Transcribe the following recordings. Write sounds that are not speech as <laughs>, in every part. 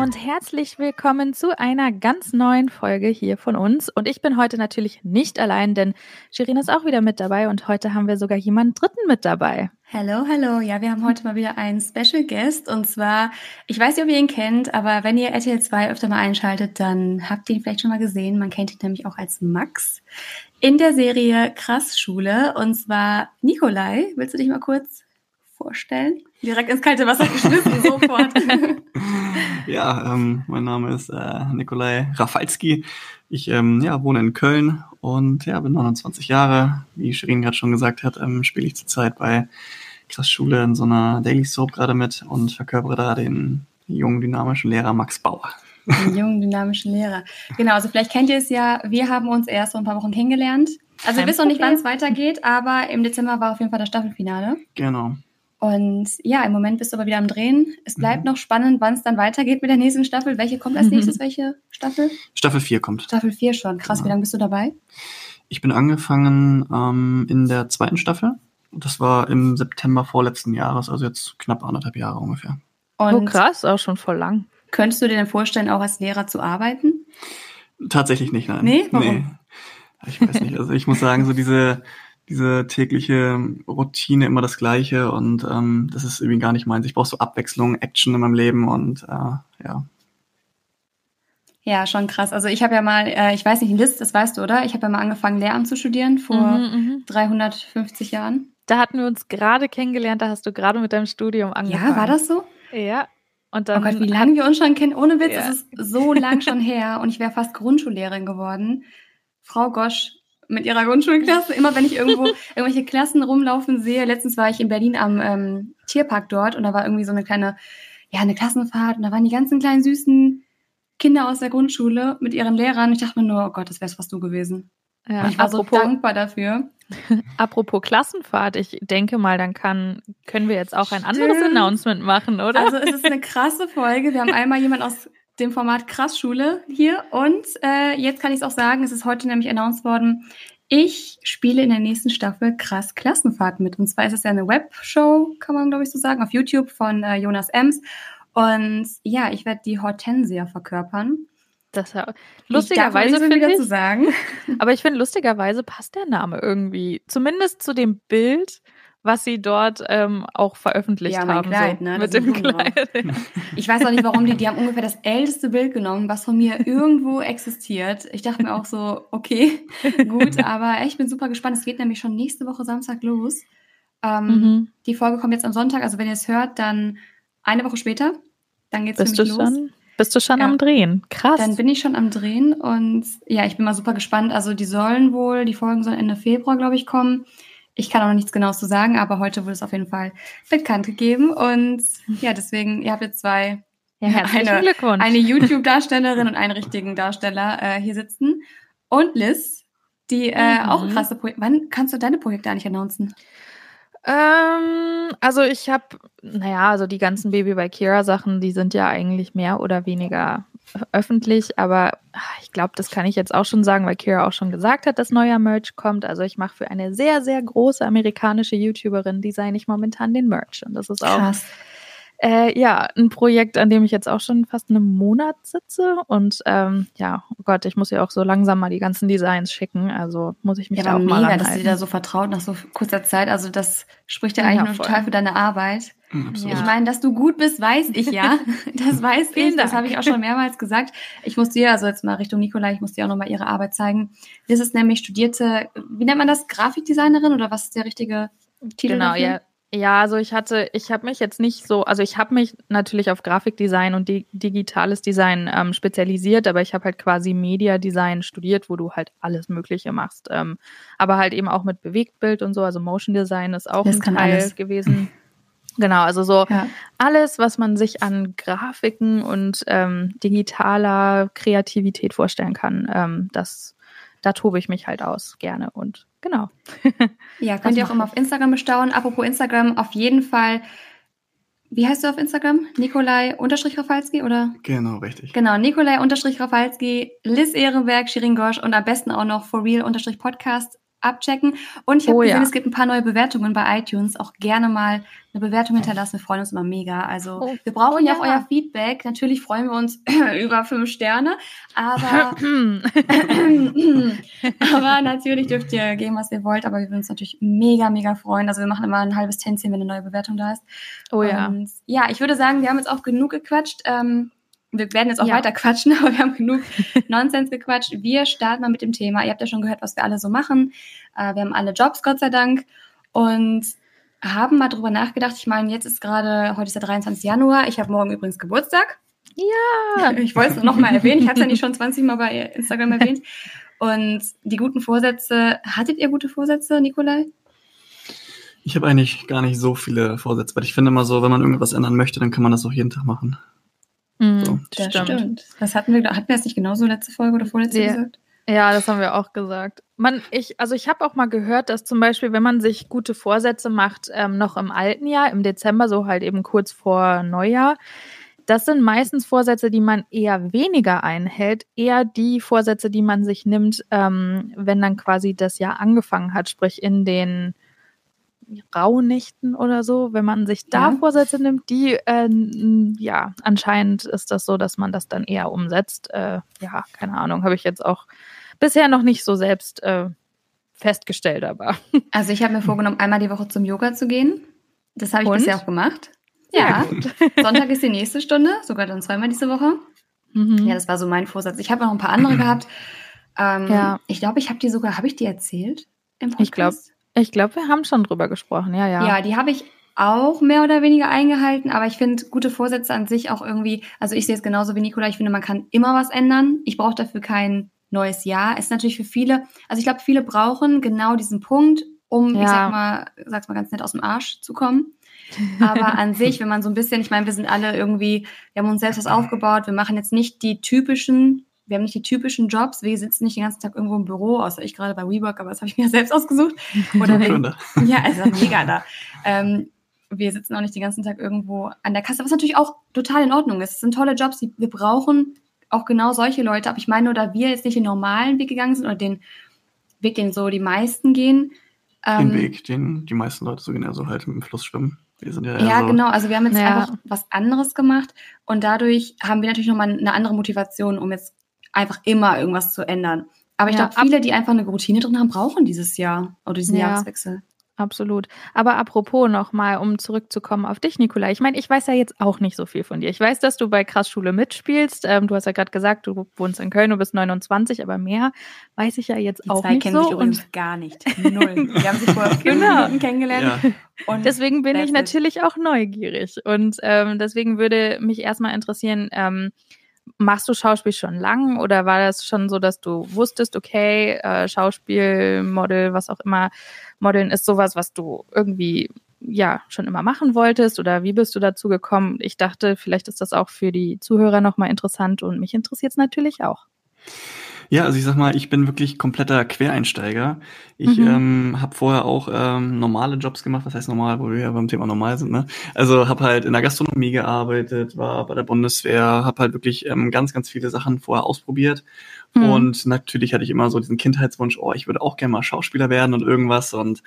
und herzlich willkommen zu einer ganz neuen Folge hier von uns. Und ich bin heute natürlich nicht allein, denn Shirin ist auch wieder mit dabei und heute haben wir sogar jemanden Dritten mit dabei. Hallo, hallo. Ja, wir haben heute mal wieder einen Special Guest und zwar, ich weiß nicht, ob ihr ihn kennt, aber wenn ihr RTL 2 öfter mal einschaltet, dann habt ihr ihn vielleicht schon mal gesehen. Man kennt ihn nämlich auch als Max in der Serie Krass Schule und zwar Nikolai. Willst du dich mal kurz vorstellen? Direkt ins kalte Wasser <laughs> geschmissen, sofort. <laughs> ja, ähm, mein Name ist äh, Nikolai Rafalski. Ich ähm, ja, wohne in Köln und ja, bin 29 Jahre. Wie Shirin gerade schon gesagt hat, ähm, spiele ich zurzeit bei Krass Schule in so einer Daily Soap gerade mit und verkörpere da den jungen, dynamischen Lehrer Max Bauer. Den jungen, dynamischen Lehrer. Genau, also vielleicht kennt ihr es ja, wir haben uns erst vor ein paar Wochen kennengelernt. Also wir wissen noch nicht, wann es weitergeht, aber im Dezember war auf jeden Fall das Staffelfinale. Genau. Und ja, im Moment bist du aber wieder am Drehen. Es bleibt mhm. noch spannend, wann es dann weitergeht mit der nächsten Staffel. Welche kommt als nächstes? Welche Staffel? Staffel 4 kommt. Staffel 4 schon. Krass, genau. wie lange bist du dabei? Ich bin angefangen ähm, in der zweiten Staffel. Das war im September vorletzten Jahres, also jetzt knapp anderthalb Jahre ungefähr. Und oh krass, auch schon voll lang. Könntest du dir denn vorstellen, auch als Lehrer zu arbeiten? Tatsächlich nicht, nein. Nee? Warum? Nee. Ich weiß nicht. Also ich muss sagen, so diese diese tägliche Routine immer das Gleiche und ähm, das ist irgendwie gar nicht meins. Ich brauche so Abwechslung, Action in meinem Leben und äh, ja. Ja, schon krass. Also ich habe ja mal, äh, ich weiß nicht, Liz, das weißt du, oder? Ich habe ja mal angefangen, Lehramt zu studieren vor mhm, 350 mhm. Jahren. Da hatten wir uns gerade kennengelernt, da hast du gerade mit deinem Studium angefangen. Ja, war das so? Ja. Und dann oh Gott, wie lange wir uns schon kennen. Ohne Witz, ja. es ist so lang schon her und ich wäre fast Grundschullehrerin geworden. Frau Gosch, mit ihrer Grundschulklasse. Immer wenn ich irgendwo <laughs> irgendwelche Klassen rumlaufen sehe. Letztens war ich in Berlin am ähm, Tierpark dort und da war irgendwie so eine kleine, ja, eine Klassenfahrt und da waren die ganzen kleinen süßen Kinder aus der Grundschule mit ihren Lehrern. Ich dachte mir nur, oh Gott, das wär's fast du gewesen. Ja, ich war apropos, so dankbar dafür. <laughs> Apropos Klassenfahrt, ich denke mal, dann kann, können wir jetzt auch ein anderes Announcement machen, oder? Also es ist eine krasse Folge. Wir haben einmal jemand aus dem Format Krass Schule hier. Und äh, jetzt kann ich es auch sagen, es ist heute nämlich announced worden, ich spiele in der nächsten Staffel Krass Klassenfahrt mit. Und zwar ist es ja eine Webshow, kann man glaube ich so sagen, auf YouTube von äh, Jonas Ems. Und ja, ich werde die Hortensia verkörpern. Das ja lustigerweise finde ich, zu sagen. <laughs> aber ich finde lustigerweise passt der Name irgendwie, zumindest zu dem Bild was sie dort ähm, auch veröffentlicht ja, haben. Kleid, so, ne? Mit dem Kleid. <laughs> Ich weiß auch nicht, warum die, die haben ungefähr das älteste Bild genommen, was von mir irgendwo existiert. Ich dachte mir auch so, okay, gut, <laughs> aber ich bin super gespannt. Es geht nämlich schon nächste Woche Samstag los. Ähm, mhm. Die Folge kommt jetzt am Sonntag, also wenn ihr es hört, dann eine Woche später. Dann geht's Bist nämlich du los. Schon? Bist du schon ja. am Drehen? Krass. Dann bin ich schon am Drehen und ja, ich bin mal super gespannt. Also die sollen wohl, die Folgen sollen Ende Februar, glaube ich, kommen. Ich kann auch noch nichts Genaues zu sagen, aber heute wurde es auf jeden Fall bekannt gegeben. Und ja, deswegen, ihr habt jetzt zwei, ja, eine, Glückwunsch. eine YouTube-Darstellerin und einen richtigen Darsteller äh, hier sitzen. Und Liz, die äh, mhm. auch krasse Projekte. Wann kannst du deine Projekte eigentlich announcen? Ähm, also ich habe, naja, also die ganzen Baby by Kira Sachen, die sind ja eigentlich mehr oder weniger öffentlich, aber ah, ich glaube, das kann ich jetzt auch schon sagen, weil Kira auch schon gesagt hat, dass neuer Merch kommt. Also ich mache für eine sehr, sehr große amerikanische YouTuberin, designe ich momentan den Merch. Und das ist auch Krass. Äh, ja, ein Projekt, an dem ich jetzt auch schon fast einen Monat sitze. Und ähm, ja, oh Gott, ich muss ja auch so langsam mal die ganzen Designs schicken. Also muss ich mich ja, da auch mega, mal anhalten. dass sie da so vertraut nach so kurzer Zeit. Also das spricht ja, ja eigentlich nur total für deine Arbeit. Mhm, absolut. Ich meine, dass du gut bist, weiß ich ja. <laughs> Das weiß ich. Das habe ich auch schon mehrmals gesagt. Ich muss dir, also jetzt mal Richtung Nikolai, ich muss dir auch nochmal ihre Arbeit zeigen. Das ist nämlich studierte, wie nennt man das, Grafikdesignerin oder was ist der richtige Titel? Genau, dafür? ja. Ja, also ich hatte, ich habe mich jetzt nicht so, also ich habe mich natürlich auf Grafikdesign und di digitales Design ähm, spezialisiert, aber ich habe halt quasi Media Design studiert, wo du halt alles Mögliche machst. Ähm, aber halt eben auch mit Bewegtbild und so, also Motion Design ist auch das ein Teil alles. gewesen. <laughs> Genau, also so ja. alles, was man sich an Grafiken und ähm, digitaler Kreativität vorstellen kann, ähm, das da tobe ich mich halt aus gerne und genau. <laughs> Ja, könnt ihr auch immer auf Instagram bestaunen. Apropos Instagram, auf jeden Fall wie heißt du auf Instagram? Nikolai unterstrich Rafalski oder? Genau, richtig. Genau, Nikolai unterstrich Rafalski, Liz Ehrenberg, Shirin Gosch und am besten auch noch For Real unterstrich Podcast abchecken. Und ich habe oh, gesehen, ja. es gibt ein paar neue Bewertungen bei iTunes. Auch gerne mal eine Bewertung hinterlassen. Wir freuen uns immer mega. Also oh, wir brauchen oh, ja auch euer Feedback. Natürlich freuen wir uns <clears throat> über fünf Sterne. Aber, <clears throat> aber natürlich dürft ihr geben, was ihr wollt. Aber wir würden uns natürlich mega, mega freuen. Also wir machen immer ein halbes Tänzchen, wenn eine neue Bewertung da ist. Oh ja. Und ja, ich würde sagen, wir haben jetzt auch genug gequatscht. Ähm, wir werden jetzt auch ja. weiter quatschen, <laughs> aber wir haben genug <laughs> Nonsens gequatscht. Wir starten mal mit dem Thema. Ihr habt ja schon gehört, was wir alle so machen. Äh, wir haben alle Jobs, Gott sei Dank. Und haben mal drüber nachgedacht. Ich meine, jetzt ist gerade, heute ist der 23. Januar. Ich habe morgen übrigens Geburtstag. Ja. <laughs> Ich wollte es nochmal erwähnen. Ich hatte es ja nicht schon 20 Mal bei Instagram erwähnt. Und die guten Vorsätze, hattet ihr gute Vorsätze, Nikolai? Ich habe eigentlich gar nicht so viele Vorsätze, weil ich finde immer so, wenn man irgendwas ändern möchte, dann kann man das auch jeden Tag machen. Mhm, so. Das stimmt. stimmt. Das hatten wir, hatten wir das nicht genauso letzte Folge oder vorletzte ja. gesagt? Ja, das haben wir auch gesagt. Man, ich, also ich habe auch mal gehört, dass zum Beispiel, wenn man sich gute Vorsätze macht, ähm, noch im alten Jahr, im Dezember, so halt eben kurz vor Neujahr, das sind meistens Vorsätze, die man eher weniger einhält, eher die Vorsätze, die man sich nimmt, ähm, wenn dann quasi das Jahr angefangen hat, sprich in den Rauhnächten oder so, wenn man sich da ja. Vorsätze nimmt, die, äh, ja, anscheinend ist das so, dass man das dann eher umsetzt. Äh, ja, keine Ahnung, habe ich jetzt auch bisher noch nicht so selbst äh, festgestellt, aber. <laughs> Also ich habe mir vorgenommen, einmal die Woche zum Yoga zu gehen. Das habe ich Und? bisher auch gemacht. Ja. ja <laughs> Sonntag ist die nächste Stunde, sogar dann zweimal diese Woche. Mhm. Ja, das war so mein Vorsatz. Ich habe noch ein paar andere <clears throat> gehabt. Ähm, ja. Ich glaube, ich habe die sogar, habe ich die erzählt im Podcast? Ich glaube, ich glaube, wir haben schon drüber gesprochen, ja, ja. Ja, die habe ich auch mehr oder weniger eingehalten, aber ich finde gute Vorsätze an sich auch irgendwie, also ich sehe es genauso wie Nikola, ich finde, man kann immer was ändern. Ich brauche dafür kein neues Jahr. Es ist natürlich für viele, also ich glaube, viele brauchen genau diesen Punkt, um, ja. ich sag mal, sag's mal ganz nett, aus dem Arsch zu kommen. Aber <laughs> an sich, wenn man so ein bisschen, ich meine, wir sind alle irgendwie, wir haben uns selbst was aufgebaut, wir machen jetzt nicht die typischen wir haben nicht die typischen Jobs, wir sitzen nicht den ganzen Tag irgendwo im Büro, außer ich gerade bei WeWork, aber das habe ich mir <laughs> selbst ausgesucht. Oder wenn, ja, es ist mega da. Ähm, wir sitzen auch nicht den ganzen Tag irgendwo an der Kasse, was natürlich auch total in Ordnung ist. Es sind tolle Jobs, die, wir brauchen auch genau solche Leute. Aber ich meine, nur da wir jetzt nicht den normalen Weg gegangen sind oder den Weg, den so die meisten gehen. Den ähm, Weg, den die meisten Leute so gehen, also halt im Fluss schwimmen. Wir sind ja, ja so genau. Also wir haben jetzt ja. einfach was anderes gemacht und dadurch haben wir natürlich nochmal eine andere Motivation, um jetzt einfach immer irgendwas zu ändern. Aber ich ja, glaube, viele, die einfach eine Routine drin haben, brauchen dieses Jahr oder diesen ja. Jahreswechsel. Absolut. Aber apropos nochmal, um zurückzukommen auf dich, Nikolai. Ich meine, ich weiß ja jetzt auch nicht so viel von dir. Ich weiß, dass du bei Krassschule mitspielst. Ähm, du hast ja gerade gesagt, du wohnst in Köln, du bist 29, aber mehr weiß ich ja jetzt Die auch Zeit nicht kennt so. Mich übrigens gar nicht. <laughs> Null. Wir haben sich vor fünf genau. Minuten kennengelernt. Ja. Und deswegen bin ich natürlich auch neugierig. Und ähm, deswegen würde mich erstmal interessieren, ähm, Machst du Schauspiel schon lang oder war das schon so, dass du wusstest, okay, äh, Schauspiel, Model, was auch immer, Modeln ist sowas, was du irgendwie ja schon immer machen wolltest oder wie bist du dazu gekommen? Ich dachte, vielleicht ist das auch für die Zuhörer nochmal interessant und mich interessiert es natürlich auch. Ja, also ich sag mal, ich bin wirklich kompletter Quereinsteiger. Ich mhm. ähm, habe vorher auch ähm, normale Jobs gemacht. Was heißt normal, wo wir ja beim Thema normal sind. Ne? Also habe halt in der Gastronomie gearbeitet, war bei der Bundeswehr, habe halt wirklich ähm, ganz, ganz viele Sachen vorher ausprobiert. Mhm. Und natürlich hatte ich immer so diesen Kindheitswunsch, oh, ich würde auch gerne mal Schauspieler werden und irgendwas. Und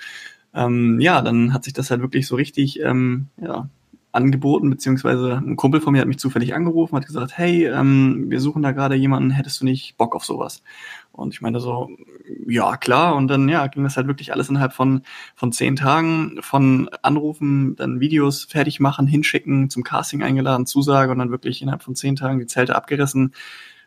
ähm, ja, dann hat sich das halt wirklich so richtig ähm, ja, angeboten, beziehungsweise ein Kumpel von mir hat mich zufällig angerufen, hat gesagt, hey, ähm, wir suchen da gerade jemanden, hättest du nicht Bock auf sowas? Und ich meinte so, ja, klar. Und dann, ja, ging das halt wirklich alles innerhalb von, von zehn Tagen, von Anrufen, dann Videos fertig machen, hinschicken, zum Casting eingeladen, Zusage und dann wirklich innerhalb von zehn Tagen die Zelte abgerissen.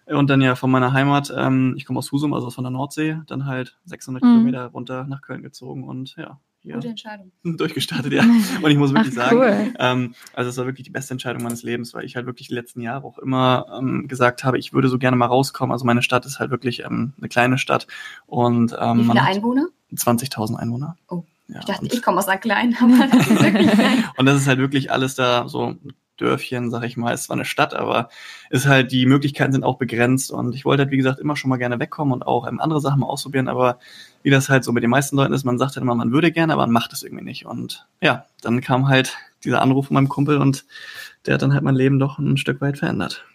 Und dann ja von meiner Heimat, ähm, ich komme aus Husum, also von der Nordsee, dann halt 600 mhm. Kilometer runter nach Köln gezogen und ja, hier Gute Entscheidung. <laughs> durchgestartet, ja. <laughs> Und ich muss wirklich Ach, cool. sagen, ähm, also es war wirklich die beste Entscheidung meines Lebens, weil ich halt wirklich die letzten Jahre auch immer ähm, gesagt habe, ich würde so gerne mal rauskommen. Also meine Stadt ist halt wirklich ähm, eine kleine Stadt. Und, ähm, Wie viele Einwohner? 20.000 Einwohner. Oh. Ja, ich dachte, ich komme aus einer kleinen, aber das ist wirklich <laughs> klein. und das ist halt wirklich alles da so Dörfchen, sag ich mal, ist zwar eine Stadt, aber ist halt, die Möglichkeiten sind auch begrenzt und ich wollte halt, wie gesagt, immer schon mal gerne wegkommen und auch ähm, andere Sachen mal ausprobieren, aber wie das halt so mit den meisten Leuten ist, man sagt halt immer, man würde gerne, aber man macht es irgendwie nicht und ja, dann kam halt dieser Anruf von meinem Kumpel und der hat dann halt mein Leben doch ein Stück weit verändert.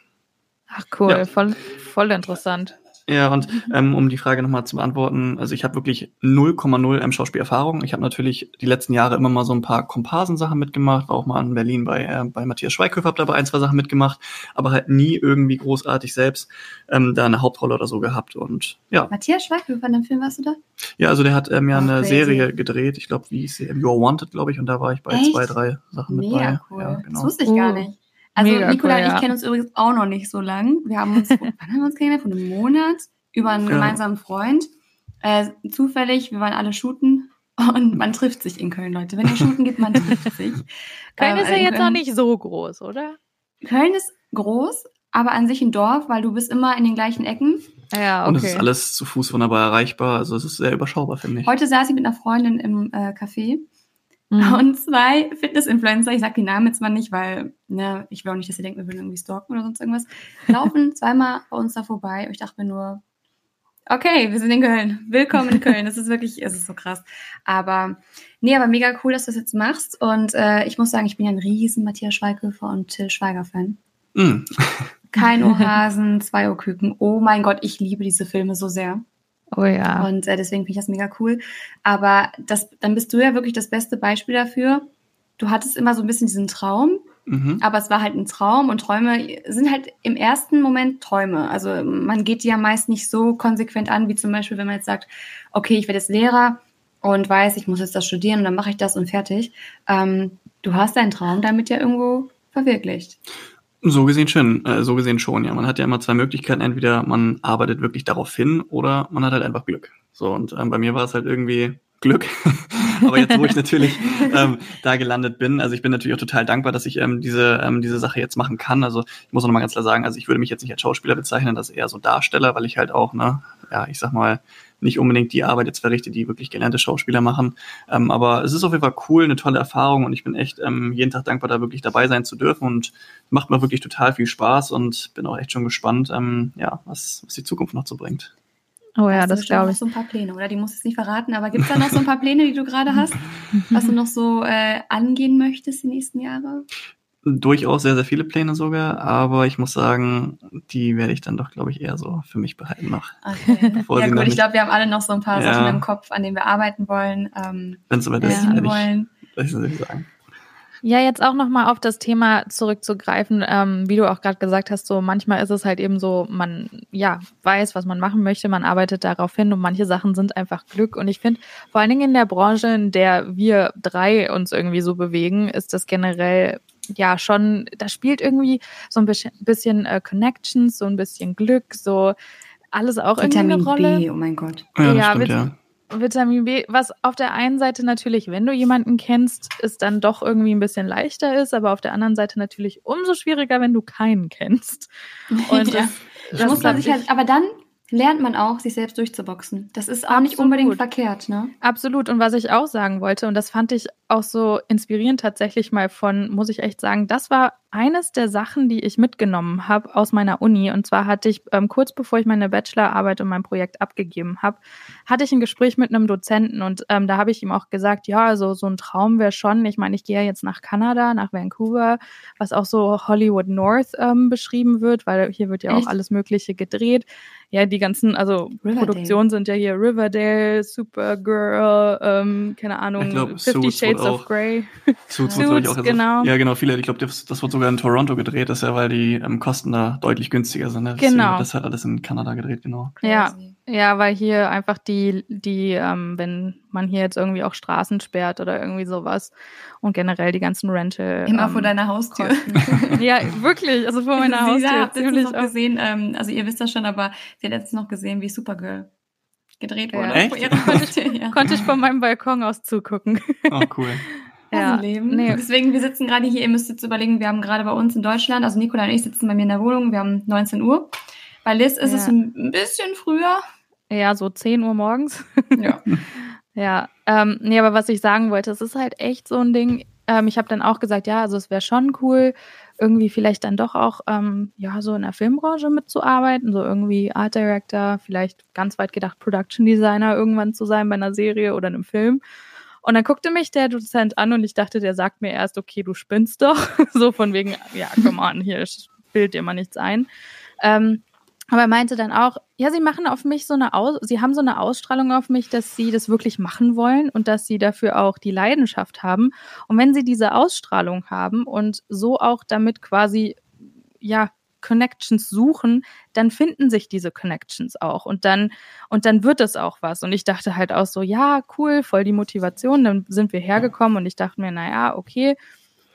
Ach cool, ja. voll, voll interessant. Ja, und ähm, um die Frage nochmal zu beantworten, also ich habe wirklich 0,0 ähm, Schauspielerfahrung. Ich habe natürlich die letzten Jahre immer mal so ein paar Komparsensachen mitgemacht, war auch mal in Berlin bei, äh, bei Matthias Schweighöfer, habe dabei ein, zwei Sachen mitgemacht, aber halt nie irgendwie großartig selbst ähm, da eine Hauptrolle oder so gehabt. Und ja. Matthias Schweighöfer, in dem Film warst du da? Ja, also der hat ähm, ja oh, eine crazy. Serie gedreht, ich glaube, wie ist sie? You're Wanted, glaube ich, und da war ich bei Echt? zwei, drei Sachen mit Mega bei. Cool. Ja, genau. Das wusste ich gar nicht. Also Mega Nicola cool, und ich ja. kennen uns übrigens auch noch nicht so lang. Wir haben uns, <laughs> wann haben wir uns kennengelernt? Vor einem Monat über einen ja. gemeinsamen Freund. Äh, zufällig, wir waren alle shooten und man trifft sich in Köln, Leute. Wenn ihr shooten gibt, man trifft <laughs> sich. Köln ähm, ist ja jetzt Köln, auch nicht so groß, oder? Köln ist groß, aber an sich ein Dorf, weil du bist immer in den gleichen Ecken. Ja, okay. Und es ist alles zu Fuß wunderbar erreichbar. Also es ist sehr überschaubar, finde ich. Heute saß ich mit einer Freundin im äh, Café Mhm. Und zwei Fitness-Influencer, ich sag die Namen jetzt mal nicht, weil ne, ich will auch nicht, dass ihr denkt, wir würden irgendwie stalken oder sonst irgendwas, laufen <laughs> zweimal bei uns da vorbei. Und ich dachte mir nur, okay, wir sind in Köln. Willkommen in Köln. Das ist wirklich, es ist so krass. Aber nee, aber mega cool, dass du das jetzt machst. Und äh, ich muss sagen, ich bin ja ein riesen Matthias Schweighöfer und Till Schweiger-Fan. Mm. Kein <laughs> Ohrhasen, zwei Ohrküken. Oh mein Gott, ich liebe diese Filme so sehr. Oh ja. Und äh, deswegen finde ich das mega cool. Aber das, dann bist du ja wirklich das beste Beispiel dafür. Du hattest immer so ein bisschen diesen Traum, mhm. aber es war halt ein Traum und Träume sind halt im ersten Moment Träume. Also man geht die ja meist nicht so konsequent an, wie zum Beispiel, wenn man jetzt sagt, okay, ich werde jetzt Lehrer und weiß, ich muss jetzt das studieren und dann mache ich das und fertig. Ähm, du hast deinen Traum damit ja irgendwo verwirklicht. So gesehen schon, äh, so gesehen schon, ja. Man hat ja immer zwei Möglichkeiten. Entweder man arbeitet wirklich darauf hin oder man hat halt einfach Glück. So, und ähm, bei mir war es halt irgendwie Glück. <laughs> Aber jetzt, wo ich natürlich ähm, da gelandet bin, also ich bin natürlich auch total dankbar, dass ich ähm, diese, ähm, diese Sache jetzt machen kann. Also ich muss noch mal ganz klar sagen, also ich würde mich jetzt nicht als Schauspieler bezeichnen, das eher so Darsteller, weil ich halt auch, ne, ja, ich sag mal, nicht unbedingt die Arbeit jetzt verrichte, die wirklich gelernte Schauspieler machen. Ähm, aber es ist auf jeden Fall cool, eine tolle Erfahrung und ich bin echt ähm, jeden Tag dankbar, da wirklich dabei sein zu dürfen und macht mir wirklich total viel Spaß und bin auch echt schon gespannt, ähm, ja, was, was die Zukunft noch so bringt. Oh ja, hast das glaube ich. so ein paar Pläne, oder? Die musst du jetzt nicht verraten, aber gibt es da noch so ein paar Pläne, die du gerade hast, <laughs> was du noch so äh, angehen möchtest die nächsten Jahre? Durchaus sehr, sehr viele Pläne sogar, aber ich muss sagen, die werde ich dann doch, glaube ich, eher so für mich behalten noch. <laughs> Okay. <laughs> ja gut, ich glaube, wir haben alle noch so ein paar ja. Sachen im Kopf, an denen wir arbeiten wollen. Ähm, Wenn es soweit ist, werde ich, ich sagen. Ja, jetzt auch nochmal auf das Thema zurückzugreifen, ähm, wie du auch gerade gesagt hast, so manchmal ist es halt eben so, man ja weiß, was man machen möchte, man arbeitet darauf hin und manche Sachen sind einfach Glück. Und ich finde, vor allen Dingen in der Branche, in der wir drei uns irgendwie so bewegen, ist das generell ja schon, da spielt irgendwie so ein bisschen, bisschen äh, Connections, so ein bisschen Glück, so alles auch Vitamin irgendwie eine Rolle. B, oh mein Gott. Ja, ja, stimmt, ja. Vitamin B, was auf der einen Seite natürlich, wenn du jemanden kennst, ist dann doch irgendwie ein bisschen leichter ist, aber auf der anderen Seite natürlich umso schwieriger, wenn du keinen kennst. <laughs> Und ja. das, das muss man sich halt, aber dann lernt man auch, sich selbst durchzuboxen. Das ist auch Absolut. nicht unbedingt verkehrt, ne? Absolut. Und was ich auch sagen wollte, und das fand ich auch so inspirierend tatsächlich mal von, muss ich echt sagen, das war eines der Sachen, die ich mitgenommen habe aus meiner Uni. Und zwar hatte ich ähm, kurz bevor ich meine Bachelorarbeit und mein Projekt abgegeben habe, hatte ich ein Gespräch mit einem Dozenten und ähm, da habe ich ihm auch gesagt, ja, also so ein Traum wäre schon. Ich meine, ich gehe ja jetzt nach Kanada, nach Vancouver, was auch so Hollywood North ähm, beschrieben wird, weil hier wird ja Echt? auch alles Mögliche gedreht. Ja, die ganzen, also Riverdale. Produktionen sind ja hier Riverdale, Supergirl, ähm, keine Ahnung, glaub, Fifty Shades of Grey. Suits, <laughs> Suits auch, also, genau. Ja, genau, viele, ich glaube, das, das wird sogar in Toronto gedreht, das ist ja, weil die ähm, Kosten da deutlich günstiger sind. Ne? Genau. Das hat alles in Kanada gedreht, genau. Ja, ja, weil hier einfach die, die, ähm, wenn man hier jetzt irgendwie auch Straßen sperrt oder irgendwie sowas und generell die ganzen Rental. Immer ähm, vor deiner Haustür. <laughs> ja, wirklich, also vor meiner <laughs> Haustür. Sie hat letztens noch gesehen, ähm, also ihr wisst das schon, aber sie hat letztens noch gesehen, wie Supergirl gedreht wurde. Ja. Vor ihrer konnte, ich, ja. konnte ich von meinem Balkon aus zugucken. Oh, cool. <laughs> Ja, Leben. Nee. Deswegen, wir sitzen gerade hier, ihr müsst jetzt überlegen, wir haben gerade bei uns in Deutschland, also Nicola und ich sitzen bei mir in der Wohnung, wir haben 19 Uhr. Bei Liz ist ja. es ein bisschen früher. Ja, so 10 Uhr morgens. Ja. <laughs> ja, ähm, nee, aber was ich sagen wollte, es ist halt echt so ein Ding. Ähm, ich habe dann auch gesagt, ja, also es wäre schon cool, irgendwie vielleicht dann doch auch ähm, ja so in der Filmbranche mitzuarbeiten, so irgendwie Art Director, vielleicht ganz weit gedacht Production Designer irgendwann zu sein bei einer Serie oder einem Film. Und dann guckte mich der Dozent an und ich dachte, der sagt mir erst, okay, du spinnst doch. <laughs> so von wegen, ja, komm an, hier bild dir mal nichts ein. Ähm, aber er meinte dann auch, ja, sie machen auf mich so eine Aus sie haben so eine Ausstrahlung auf mich, dass sie das wirklich machen wollen und dass sie dafür auch die Leidenschaft haben. Und wenn sie diese Ausstrahlung haben und so auch damit quasi ja Connections suchen, dann finden sich diese Connections auch und dann und dann wird es auch was. Und ich dachte halt auch so, ja, cool, voll die Motivation. Dann sind wir hergekommen und ich dachte mir, naja, okay,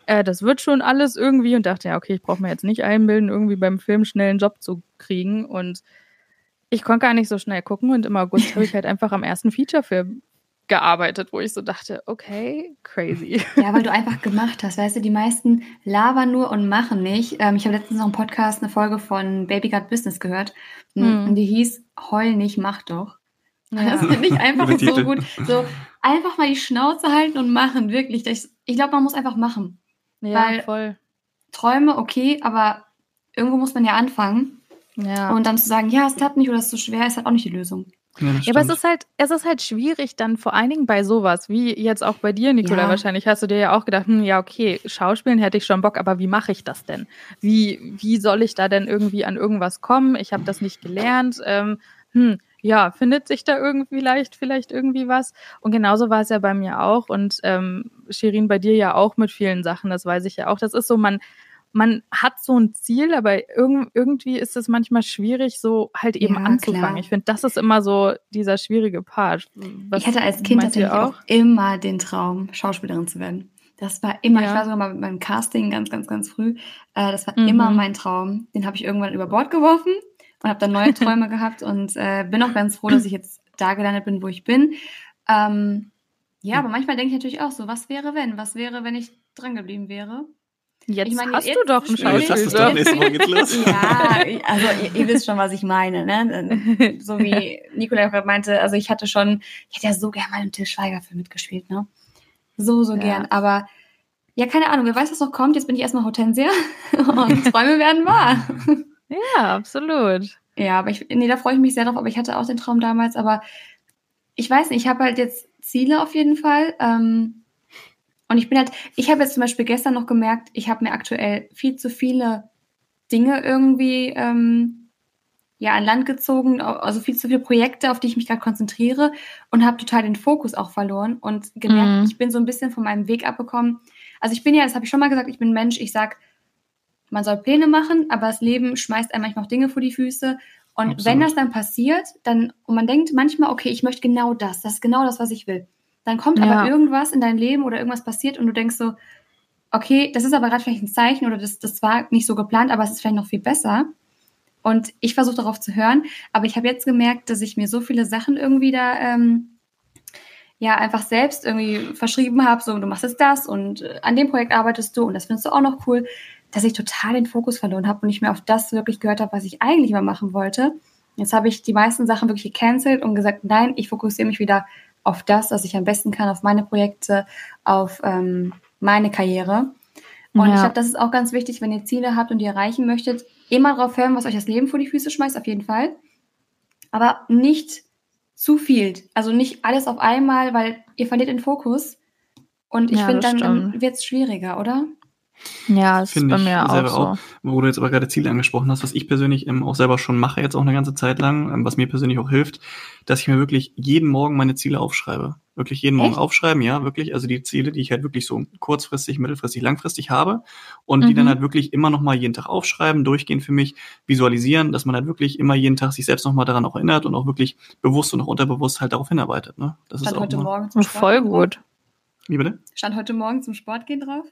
äh, das wird schon alles irgendwie und dachte, ja, okay, ich brauche mir jetzt nicht einbilden, irgendwie beim Film schnell einen Job zu kriegen. Und ich konnte gar nicht so schnell gucken und im August habe ich halt einfach am ersten Feature-Film gearbeitet, wo ich so dachte, okay, crazy. Ja, weil du einfach gemacht hast. Weißt du, die meisten labern nur und machen nicht. Ähm, ich habe letztens noch einen Podcast, eine Folge von Baby Got Business gehört. Mhm. Und die hieß Heul nicht, mach doch. Ja. Das finde ich einfach so gut. So einfach mal die Schnauze halten und machen, wirklich. Ich, ich glaube, man muss einfach machen. Ja, weil voll. Träume, okay, aber irgendwo muss man ja anfangen. Ja. Und dann zu sagen, ja, es klappt nicht oder es ist zu schwer, ist halt auch nicht die Lösung. Ja, ja, aber es ist halt, es ist halt schwierig dann vor allen Dingen bei sowas, wie jetzt auch bei dir, Nicola, ja. wahrscheinlich hast du dir ja auch gedacht, hm, ja, okay, Schauspielen hätte ich schon Bock, aber wie mache ich das denn? Wie, wie soll ich da denn irgendwie an irgendwas kommen? Ich habe das nicht gelernt. Ähm, hm, ja, findet sich da irgendwie leicht, vielleicht irgendwie was. Und genauso war es ja bei mir auch. Und ähm, Shirin, bei dir ja auch mit vielen Sachen, das weiß ich ja auch. Das ist so, man, man hat so ein Ziel, aber irg irgendwie ist es manchmal schwierig, so halt eben ja, anzufangen. Klar. Ich finde, das ist immer so dieser schwierige Part. Was ich hatte als Kind tatsächlich auch? auch? immer den Traum, Schauspielerin zu werden. Das war immer, ja. ich war sogar mal mit meinem Casting ganz, ganz, ganz früh. Äh, das war mhm. immer mein Traum. Den habe ich irgendwann über Bord geworfen und habe dann neue <laughs> Träume gehabt und äh, bin auch ganz froh, dass ich jetzt da gelandet bin, wo ich bin. Ähm, ja, aber manchmal denke ich natürlich auch so, was wäre, wenn? Was wäre, wenn ich dran geblieben wäre? Jetzt ich meine, hast jetzt, du doch einen Schauspiel. Jetzt hast du doch, nächste Mal geht's los. ja, also ihr, ihr, wisst schon, was ich meine. Ne? So wie Nicola gerade meinte, also ich hatte schon, ich hätte ja so gerne mal im Till Schweiger-Film mitgespielt, ne? So, so ja. gern. Aber ja, keine Ahnung, wer weiß, was noch kommt. Jetzt bin ich erstmal Hortensia <laughs> und Träume werden wahr. Ja, absolut. Ja, aber ich, nee, da freue ich mich sehr drauf, aber ich hatte auch den Traum damals, aber ich weiß nicht, ich habe halt jetzt Ziele auf jeden Fall. Ähm, und ich bin halt, ich habe jetzt zum Beispiel gestern noch gemerkt, ich habe mir aktuell viel zu viele Dinge irgendwie ähm, ja an Land gezogen, also viel zu viele Projekte, auf die ich mich gerade konzentriere und habe total den Fokus auch verloren und gemerkt, mhm. ich bin so ein bisschen von meinem Weg abgekommen. Also ich bin ja, das habe ich schon mal gesagt, ich bin Mensch, ich sag, man soll Pläne machen, aber das Leben schmeißt einem manchmal noch Dinge vor die Füße. Und Absolut. wenn das dann passiert, dann, und man denkt manchmal, okay, ich möchte genau das, das ist genau das, was ich will. Dann kommt ja. aber irgendwas in dein Leben oder irgendwas passiert und du denkst so, okay, das ist aber gerade vielleicht ein Zeichen oder das, das war nicht so geplant, aber es ist vielleicht noch viel besser. Und ich versuche darauf zu hören, aber ich habe jetzt gemerkt, dass ich mir so viele Sachen irgendwie da ähm, ja einfach selbst irgendwie verschrieben habe, so du machst jetzt das und äh, an dem Projekt arbeitest du und das findest du auch noch cool, dass ich total den Fokus verloren habe und nicht mehr auf das wirklich gehört habe, was ich eigentlich mal machen wollte. Jetzt habe ich die meisten Sachen wirklich gecancelt und gesagt, nein, ich fokussiere mich wieder auf das, was ich am besten kann, auf meine Projekte, auf ähm, meine Karriere. Und ja. ich glaube, das ist auch ganz wichtig, wenn ihr Ziele habt und die erreichen möchtet, immer darauf hören, was euch das Leben vor die Füße schmeißt, auf jeden Fall. Aber nicht zu viel. Also nicht alles auf einmal, weil ihr verliert den Fokus. Und ich ja, finde, dann wird es schwieriger, oder? Ja, das ist bei mir auch, so. auch Wo du jetzt aber gerade Ziele angesprochen hast, was ich persönlich ähm, auch selber schon mache, jetzt auch eine ganze Zeit lang, ähm, was mir persönlich auch hilft, dass ich mir wirklich jeden Morgen meine Ziele aufschreibe. Wirklich jeden Morgen Echt? aufschreiben, ja, wirklich. Also die Ziele, die ich halt wirklich so kurzfristig, mittelfristig, langfristig habe und mhm. die dann mhm. halt wirklich immer noch mal jeden Tag aufschreiben, durchgehen für mich, visualisieren, dass man halt wirklich immer jeden Tag sich selbst noch mal daran auch erinnert und auch wirklich bewusst und auch unterbewusst halt darauf hinarbeitet. Ne? Das Stand ist auch heute Morgen zum Sport voll gut. Wie bitte? Stand heute Morgen zum Sport gehen drauf?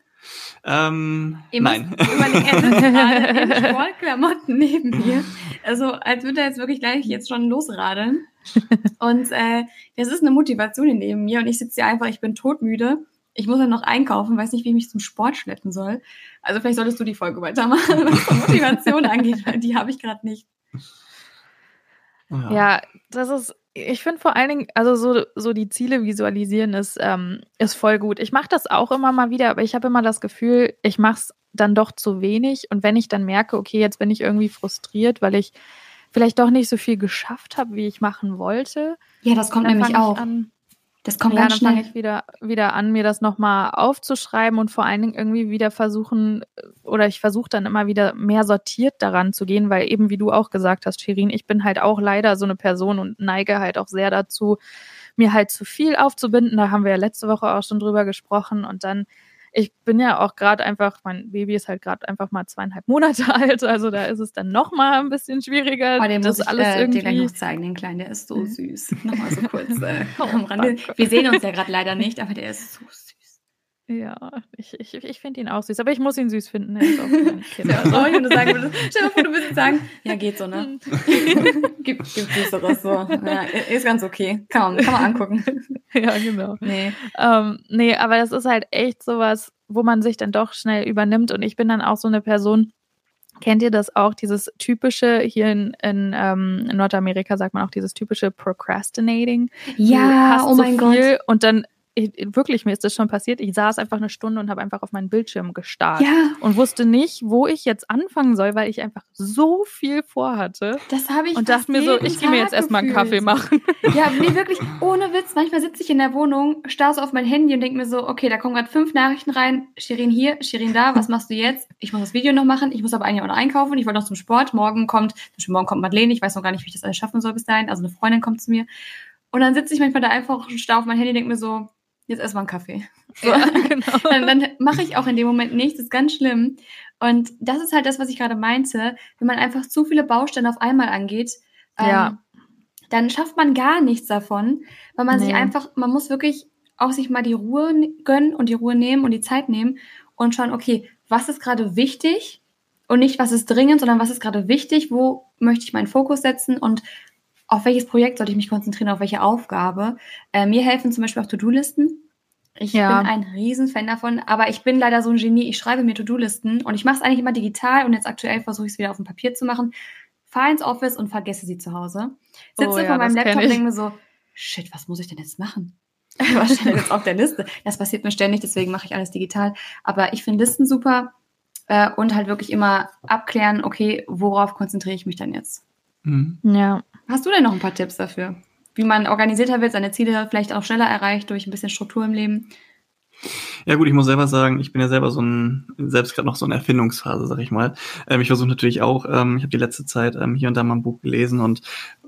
Ähm, nein. <laughs> Überlegen, er sitzt <laughs> gerade in Sportklamotten neben mir. Also als würde er jetzt wirklich gleich jetzt schon losradeln. Und äh, das ist eine Motivation neben mir und ich sitze hier einfach, ich bin todmüde. Ich muss dann noch einkaufen, weiß nicht, wie ich mich zum Sport schleppen soll. Also vielleicht solltest du die Folge weitermachen, was Motivation angeht, weil die habe ich gerade nicht. Ja. ja, das ist ich finde vor allen Dingen, also so, so die Ziele visualisieren ist, ähm, ist voll gut. Ich mache das auch immer mal wieder, aber ich habe immer das Gefühl, ich mache es dann doch zu wenig. Und wenn ich dann merke, okay, jetzt bin ich irgendwie frustriert, weil ich vielleicht doch nicht so viel geschafft habe, wie ich machen wollte. Ja, das kommt nämlich auch. An, Das kommt ja, ganz dann schnell. fange ich wieder, wieder an, mir das nochmal aufzuschreiben und vor allen Dingen irgendwie wieder versuchen, oder ich versuche dann immer wieder mehr sortiert daran zu gehen, weil eben, wie du auch gesagt hast, Shirin, ich bin halt auch leider so eine Person und neige halt auch sehr dazu, mir halt zu viel aufzubinden. Da haben wir ja letzte Woche auch schon drüber gesprochen und dann ich bin ja auch gerade einfach, mein Baby ist halt gerade einfach mal zweieinhalb Monate <laughs> alt, also da ist es dann noch mal ein bisschen schwieriger. Oh, den das muss ich alles äh, irgendwie. dir gleich noch zeigen, den Kleinen, der ist so Mhm. süß. Nochmal so kurz äh, Oh, <laughs> am Rande. danke. Wir sehen uns ja gerade leider nicht, aber der ist so süß. Ja, ich, ich, ich finde ihn auch süß, aber ich muss ihn süß finden. Er ist auch. <laughs> Ja, sagen würdest, stell dir vor, du würdest sagen, ja, geht so, ne? <laughs> gibt, gibt Süßeres so. Ja, ist ganz okay. Kann man, kann man angucken. <laughs> ja, genau. Nee. Ähm, nee, aber das ist halt echt sowas, wo man sich dann doch schnell übernimmt. Und ich bin dann auch so eine Person, kennt ihr das auch, dieses typische, hier in, in, ähm, in Nordamerika sagt man auch dieses typische Procrastinating. Ja, oh mein Gott. viel Und dann, ich, wirklich, mir ist das schon passiert, ich saß einfach eine Stunde und habe einfach auf meinen Bildschirm gestarrt. Ja, Und wusste nicht, wo ich jetzt anfangen soll, weil ich einfach so viel vorhatte. das habe ich Und dachte mir so, ich gehe mir jetzt erstmal einen. Kaffee machen. Ja, nee, wirklich, ohne Witz. Manchmal sitze ich in der Wohnung, starre so auf mein Handy und denke mir so, okay, da kommen gerade fünf Nachrichten rein. Shirin hier, Shirin da, was machst du jetzt? Ich muss das Video noch machen, ich muss aber eigentlich auch noch einkaufen, ich wollte noch zum Sport. Morgen kommt, zum morgen kommt Madeleine, ich weiß noch gar nicht, wie ich das alles schaffen soll bis dahin. Also eine Freundin kommt zu mir. Und dann sitze ich manchmal da einfach und starre auf mein Handy und denke mir so, jetzt erstmal einen Kaffee. <laughs> So. Ja, genau. dann, dann mache ich auch in dem Moment nichts, ist ganz schlimm. Und das ist halt das, was ich gerade meinte, wenn man einfach zu viele Baustellen auf einmal angeht, ähm, Ja. dann schafft man gar nichts davon, weil man sich Nee. einfach, man muss wirklich auch sich mal die Ruhe gönnen und die Ruhe nehmen und die Zeit nehmen und schauen, okay, was ist gerade wichtig und nicht, was ist dringend, sondern was ist gerade wichtig, wo möchte ich meinen Fokus setzen und auf welches Projekt sollte ich mich konzentrieren, auf welche Aufgabe. Äh, mir helfen zum Beispiel auch To-Do-Listen. Ich Ja. bin ein Riesen-Fan davon, aber ich bin leider so ein Genie. Ich schreibe mir To-Do-Listen und ich mache es eigentlich immer digital und jetzt aktuell versuche ich es wieder auf dem Papier zu machen. Fahre ins Office und vergesse sie zu Hause. Sitze Oh ja, vor meinem Laptop und denke mir so, shit, was muss ich denn jetzt machen? <laughs> was steht denn jetzt auf der Liste? Das passiert mir ständig, deswegen mache ich alles digital. Aber ich finde Listen super äh, und halt wirklich immer abklären, okay, worauf konzentriere ich mich dann jetzt? Mhm. Ja. Hast du denn noch ein paar Tipps dafür? Wie man organisierter wird, seine Ziele vielleicht auch schneller erreicht durch ein bisschen Struktur im Leben? Ja gut, ich muss selber sagen, ich bin ja selber so ein, selbst gerade noch so eine Erfindungsphase, sag ich mal. Ähm, ich versuche natürlich auch, ähm, ich habe die letzte Zeit ähm, hier und da mal ein Buch gelesen und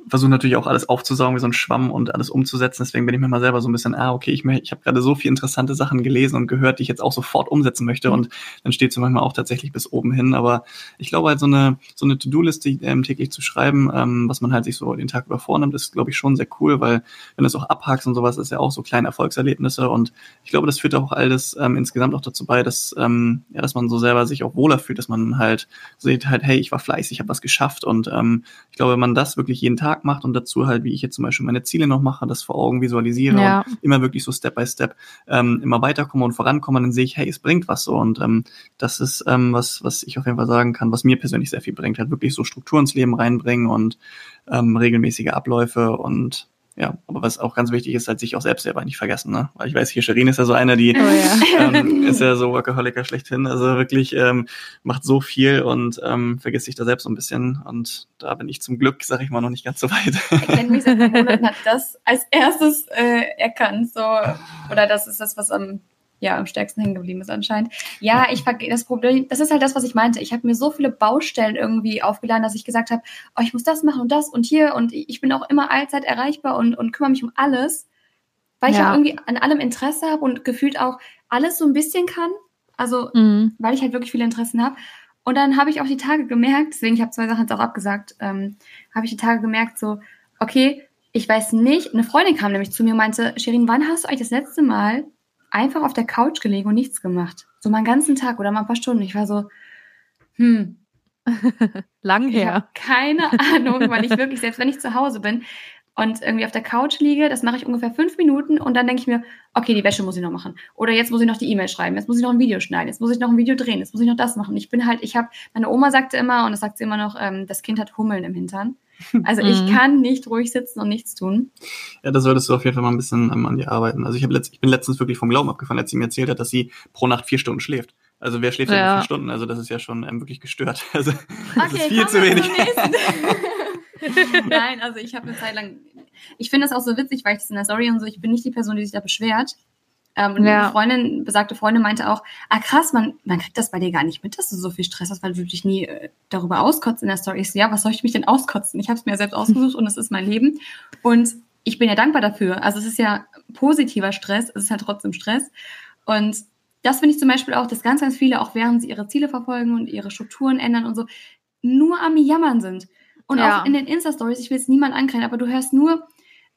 versuche natürlich auch alles aufzusaugen wie so ein Schwamm und alles umzusetzen. Deswegen bin ich mir mal selber so ein bisschen, ah, okay, ich, ich habe gerade so viele interessante Sachen gelesen und gehört, die ich jetzt auch sofort umsetzen möchte. Und dann steht sie manchmal auch tatsächlich bis oben hin. Aber ich glaube halt so eine, so eine To-Do-Liste ähm, täglich zu schreiben, ähm, was man halt sich so den Tag über vornimmt, ist, glaube ich, schon sehr cool, weil wenn du es auch abhakst und sowas, ist ja auch so kleine Erfolgserlebnisse. Und ich glaube, das führt auch alles ähm, insgesamt auch dazu bei, dass, ähm, ja, dass man so selber sich auch wohler fühlt, dass man halt sieht halt, hey, ich war fleißig, ich habe was geschafft. Und ähm, ich glaube, wenn man das wirklich jeden Tag macht und dazu halt, wie ich jetzt zum Beispiel meine Ziele noch mache, das vor Augen visualisiere Ja. und immer wirklich so Step by Step ähm, immer weiterkomme und vorankomme, dann sehe ich, hey, es bringt was so. Und ähm, das ist ähm, was, was ich auf jeden Fall sagen kann, was mir persönlich sehr viel bringt, halt wirklich so Struktur ins Leben reinbringen und ähm, regelmäßige Abläufe und ja, aber was auch ganz wichtig ist, halt sich auch selbst selber nicht vergessen, ne? Weil ich weiß, hier Sherin ist ja so eine, die Oh ja. ähm, <laughs> ist ja so Workaholiker schlechthin. Also wirklich ähm, macht so viel und ähm, vergisst sich da selbst so ein bisschen. Und da bin ich zum Glück, sag ich mal, noch nicht ganz so weit. Er kennt mich seit <laughs> Monaten, hat das als erstes äh, erkannt. So, oder das ist das, was am, ja, am stärksten hängen geblieben ist anscheinend. Ja, ich das Problem, das ist halt das, was ich meinte. Ich habe mir so viele Baustellen irgendwie aufgeladen, dass ich gesagt habe, oh, ich muss das machen und das und hier und ich bin auch immer allzeit erreichbar und, und kümmere mich um alles, weil ich Ja. auch irgendwie an allem Interesse habe und gefühlt auch alles so ein bisschen kann. Also Mhm. weil ich halt wirklich viele Interessen habe. Und dann habe ich auch die Tage gemerkt, deswegen ich habe zwei Sachen jetzt auch abgesagt, ähm, habe ich die Tage gemerkt, so, okay, ich weiß nicht, eine Freundin kam nämlich zu mir und meinte, Sherin, wann hast du eigentlich das letzte Mal einfach auf der Couch gelegen und nichts gemacht? So mal einen ganzen Tag oder mal ein paar Stunden. Ich war so, hm, <laughs> Lang her. keine <laughs> Ahnung, weil ich wirklich, selbst wenn ich zu Hause bin und irgendwie auf der Couch liege, das mache ich ungefähr fünf Minuten und dann denke ich mir, okay, die Wäsche muss ich noch machen. Oder jetzt muss ich noch die E-Mail schreiben, jetzt muss ich noch ein Video schneiden, jetzt muss ich noch ein Video drehen, jetzt muss ich noch das machen. Ich bin halt, ich habe, meine Oma sagte immer, und das sagt sie immer noch, ähm, das Kind hat Hummeln im Hintern. Also ich Mhm. kann nicht ruhig sitzen und nichts tun. Ja, da solltest du auf jeden Fall mal ein bisschen ähm, an dir arbeiten. Also ich, letzt, ich bin letztens wirklich vom Glauben abgefallen, als sie mir erzählt hat, dass sie pro Nacht vier Stunden schläft. Also wer schläft denn Ja. nur vier Stunden? Also das ist ja schon ähm, wirklich gestört. <laughs> Also das Okay, ist viel zu wenig. <laughs> Nein, also ich habe eine Zeit lang, ich finde das auch so witzig, weil ich das in der Story und so, ich bin nicht die Person, die sich da beschwert. Ähm, und ja. eine Freundin, besagte Freundin meinte auch, ah krass, man, man kriegt das bei dir gar nicht mit, dass du so viel Stress hast, weil du dich nie äh, darüber auskotzt in der Story. Ich so, ja, was soll ich mich denn auskotzen? Ich habe es mir ja selbst ausgesucht und es ist mein Leben. Und ich bin ja dankbar dafür. Also es ist ja positiver Stress, es ist halt trotzdem Stress. Und das finde ich zum Beispiel auch, dass ganz, ganz viele, auch während sie ihre Ziele verfolgen und ihre Strukturen ändern und so, nur am Jammern sind. Und ja. auch in den Insta-Stories, ich will jetzt niemand ankreien, aber du hörst nur,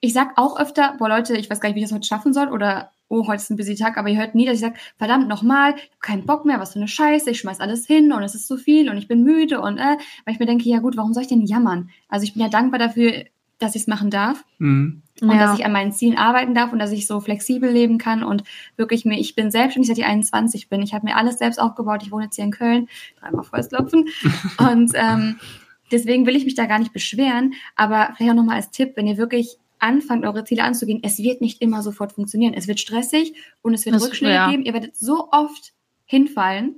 ich sag auch öfter, boah Leute, ich weiß gar nicht, wie ich das heute schaffen soll oder oh, heute ist ein busy Tag, aber ihr hört nie, dass ich sage, verdammt nochmal, ich habe keinen Bock mehr, was für eine Scheiße, ich schmeiß alles hin und es ist zu viel und ich bin müde und äh, weil ich mir denke, ja gut, warum soll ich denn jammern? Also ich bin ja dankbar dafür, dass ich es machen darf mhm. und ja. dass ich an meinen Zielen arbeiten darf und dass ich so flexibel leben kann und wirklich mir, ich bin selbstständig, seit ich 21 bin. Ich habe mir alles selbst aufgebaut. Ich wohne jetzt hier in Köln, dreimal Fäustklopfen <laughs> und ähm, deswegen will ich mich da gar nicht beschweren. Aber vielleicht auch nochmal als Tipp, wenn ihr wirklich anfangt, eure Ziele anzugehen, es wird nicht immer sofort funktionieren. Es wird stressig und es wird das, Rückschläge ja. geben. Ihr werdet so oft hinfallen.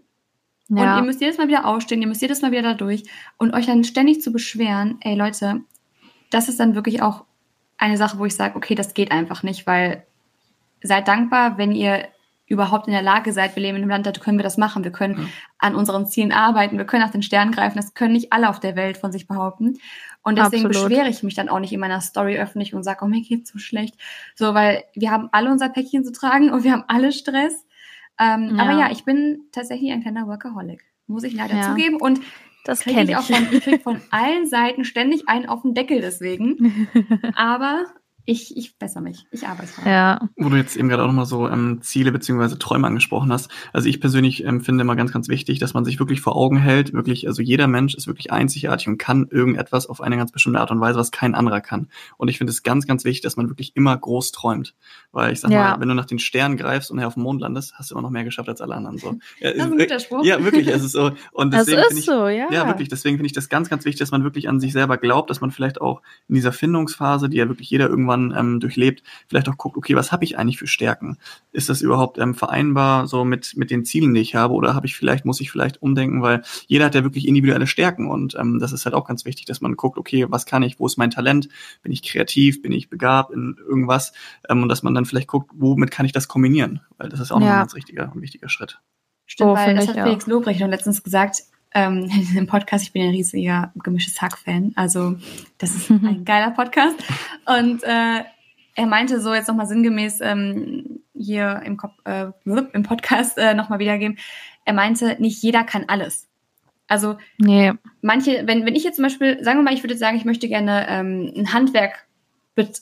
Ja. Und ihr müsst jedes Mal wieder aufstehen, ihr müsst jedes Mal wieder da durch. Und euch dann ständig zu beschweren, ey Leute, das ist dann wirklich auch eine Sache, wo ich sage, okay, das geht einfach nicht, weil seid dankbar, wenn ihr überhaupt in der Lage seid, wir leben in einem Land, da können wir das machen, wir können ja. an unseren Zielen arbeiten, wir können nach den Sternen greifen, das können nicht alle auf der Welt von sich behaupten. Und deswegen Absolut. beschwere ich mich dann auch nicht in meiner Story öffentlich und sage, oh, mir geht's so schlecht. So, weil wir haben alle unser Päckchen zu tragen und wir haben alle Stress. Ähm, ja. Aber ja, ich bin tatsächlich ein kleiner Workaholic, muss ich leider ja. zugeben. Und das kenne ich. ich. Auch von, ich kriege von allen Seiten ständig einen auf den Deckel deswegen. <laughs> Aber ich, ich bessere mich. Ich arbeite dran. Ja. Wo du jetzt eben gerade auch nochmal so ähm, Ziele beziehungsweise Träume angesprochen hast. Also ich persönlich ähm, finde immer ganz, ganz wichtig, dass man sich wirklich vor Augen hält, wirklich, also jeder Mensch ist wirklich einzigartig und kann irgendetwas auf eine ganz bestimmte Art und Weise, was kein anderer kann. Und ich finde es ganz, ganz wichtig, dass man wirklich immer groß träumt. Weil ich sag ja. mal, wenn du nach den Sternen greifst und auf dem Mond landest, hast du immer noch mehr geschafft als alle anderen. So. <laughs> Ja, das ist ein guter Spruch. Ja, wirklich. Es ist so. Und deswegen das ist ich, so, ja. Ja, wirklich. Deswegen finde ich das ganz, ganz wichtig, dass man wirklich an sich selber glaubt, dass man vielleicht auch in dieser Findungsphase, die ja wirklich jeder irgendwann irgendwann ähm, durchlebt, vielleicht auch guckt, okay, was habe ich eigentlich für Stärken? Ist das überhaupt ähm, vereinbar so mit, mit den Zielen, die ich habe? Oder habe ich vielleicht, muss ich vielleicht umdenken, weil jeder hat ja wirklich individuelle Stärken und ähm, das ist halt auch ganz wichtig, dass man guckt, okay, was kann ich, wo ist mein Talent? Bin ich kreativ, bin ich begabt in irgendwas? Ähm, und dass man dann vielleicht guckt, womit kann ich das kombinieren? Weil das ist auch ja. noch ein ganz richtiger und wichtiger Schritt. Stimmt, oh, weil das hat Felix Lobrecht noch letztens gesagt, ähm, <laughs> im Podcast. Ich bin ein riesiger gemischtes Hack-Fan. Also das ist ein geiler Podcast. Und äh, er meinte so jetzt nochmal sinngemäß ähm, hier im, äh, im Podcast äh, nochmal wiedergeben. Er meinte, nicht jeder kann alles. Also nee. manche, wenn, wenn ich jetzt zum Beispiel, sagen wir mal, ich würde sagen, ich möchte gerne ähm, ein Handwerk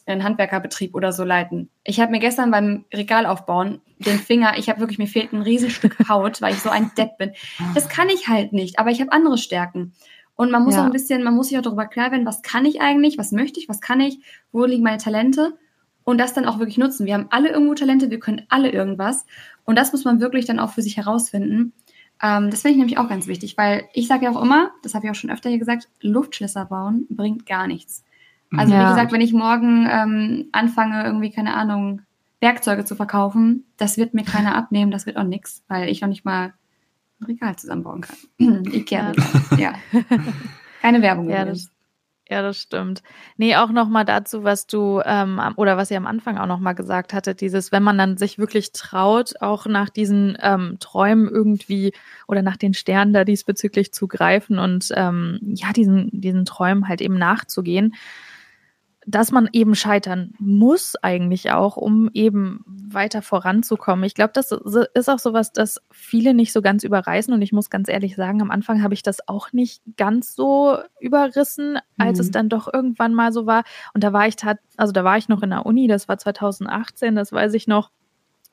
einen Handwerkerbetrieb oder so leiten. Ich habe mir gestern beim Regal aufbauen den Finger, ich habe wirklich, mir fehlt ein Riesenstück <laughs> Haut, weil ich so ein Depp bin. Das kann ich halt nicht, aber ich habe andere Stärken. Und man muss ja. auch ein bisschen, man muss sich auch darüber klar werden, was kann ich eigentlich, was möchte ich, was kann ich, wo liegen meine Talente und das dann auch wirklich nutzen. Wir haben alle irgendwo Talente, wir können alle irgendwas und das muss man wirklich dann auch für sich herausfinden. Ähm, das finde ich nämlich auch ganz wichtig, weil ich sage ja auch immer, das habe ich auch schon öfter hier gesagt, Luftschlösser bauen bringt gar nichts. Also ja. wie gesagt, wenn ich morgen ähm, anfange, irgendwie, keine Ahnung, Werkzeuge zu verkaufen, das wird mir keiner abnehmen, das wird auch nix, weil ich noch nicht mal ein Regal zusammenbauen kann. <clears throat> Ikea. Ja. ja. Keine Werbung. Ja, das, ja, das stimmt. Nee, auch nochmal dazu, was du, ähm, oder was ihr am Anfang auch nochmal gesagt hattet, dieses, wenn man dann sich wirklich traut, auch nach diesen ähm, Träumen irgendwie oder nach den Sternen da diesbezüglich zu greifen und ähm, ja, diesen, diesen Träumen halt eben nachzugehen, dass man eben scheitern muss eigentlich auch, um eben weiter voranzukommen. Ich glaube, das ist auch sowas, das viele nicht so ganz überreißen. Und ich muss ganz ehrlich sagen, am Anfang habe ich das auch nicht ganz so überrissen, als mhm. es dann doch irgendwann mal so war. Und da war ich tat, also da war ich noch in der Uni, das war 2018, das weiß ich noch.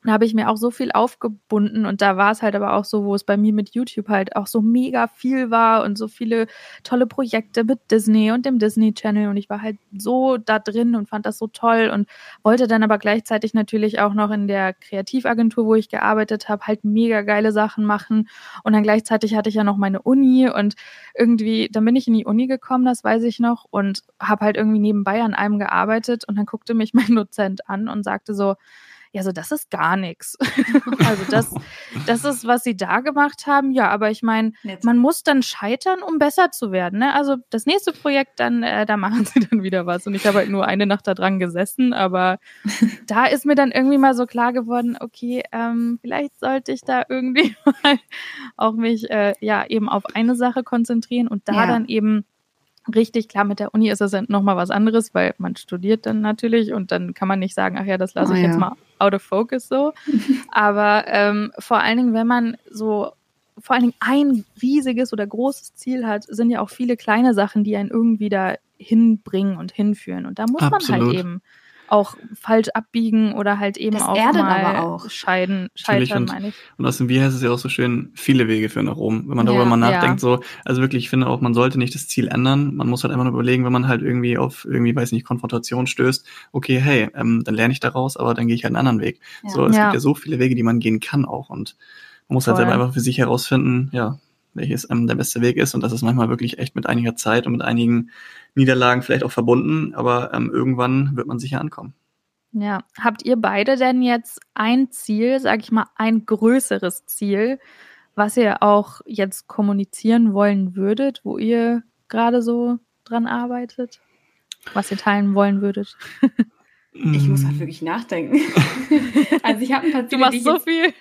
Da habe ich mir auch so viel aufgebunden und da war es halt aber auch so, wo es bei mir mit YouTube halt auch so mega viel war und so viele tolle Projekte mit Disney und dem Disney Channel und ich war halt so da drin und fand das so toll und wollte dann aber gleichzeitig natürlich auch noch in der Kreativagentur, wo ich gearbeitet habe, halt mega geile Sachen machen und dann gleichzeitig hatte ich ja noch meine Uni und irgendwie, dann bin ich in die Uni gekommen, das weiß ich noch und habe halt irgendwie nebenbei an einem gearbeitet und dann guckte mich mein <laughs> Dozent an und sagte so, Ja, so das ist gar nichts. <laughs> also das, das ist, was sie da gemacht haben. Ja, aber ich meine, man muss dann scheitern, um besser zu werden. Ne? Also das nächste Projekt, dann, äh, da machen <laughs> sie dann wieder was. Und ich habe halt nur eine Nacht da dran gesessen, aber <laughs> da ist mir dann irgendwie mal so klar geworden, okay, ähm, vielleicht sollte ich da irgendwie mal auch mich äh, ja eben auf eine Sache konzentrieren und da ja. dann eben richtig. Klar, mit der Uni ist das nochmal was anderes, weil man studiert dann natürlich und dann kann man nicht sagen, ach ja, das lasse oh, ich ja. jetzt mal out of focus so. <laughs> Aber ähm, vor allen Dingen, wenn man so vor allen Dingen ein riesiges oder großes Ziel hat, sind ja auch viele kleine Sachen, die einen irgendwie da hinbringen und hinführen. Und da muss Absolut. man halt eben auch falsch abbiegen oder halt eben das auch mal auch. scheiden, scheitern, und, meine ich. Und aus dem Wie heißt es ja auch so schön, viele Wege führen nach Rom. Wenn man darüber ja, mal nachdenkt, ja. so, also wirklich, ich finde auch, man sollte nicht das Ziel ändern. Man muss halt einfach nur überlegen, wenn man halt irgendwie auf irgendwie, weiß nicht, Konfrontation stößt, okay, hey, ähm, dann lerne ich daraus, aber dann gehe ich halt einen anderen Weg. Ja. So, es gibt ja so viele Wege, die man gehen kann auch und man muss halt Voll. halt selber einfach für sich herausfinden, ja, welches ähm, der beste Weg ist. Und das ist manchmal wirklich echt mit einiger Zeit und mit einigen Niederlagen vielleicht auch verbunden, aber ähm, irgendwann wird man sicher ankommen. Ja, habt ihr beide denn jetzt ein Ziel, sag ich mal, ein größeres Ziel, was ihr auch jetzt kommunizieren wollen würdet, wo ihr gerade so dran arbeitet, was ihr teilen wollen würdet? <laughs> Ich muss halt mm. wirklich nachdenken. <laughs> also ich habe ein paar Ziele, Du machst so viel.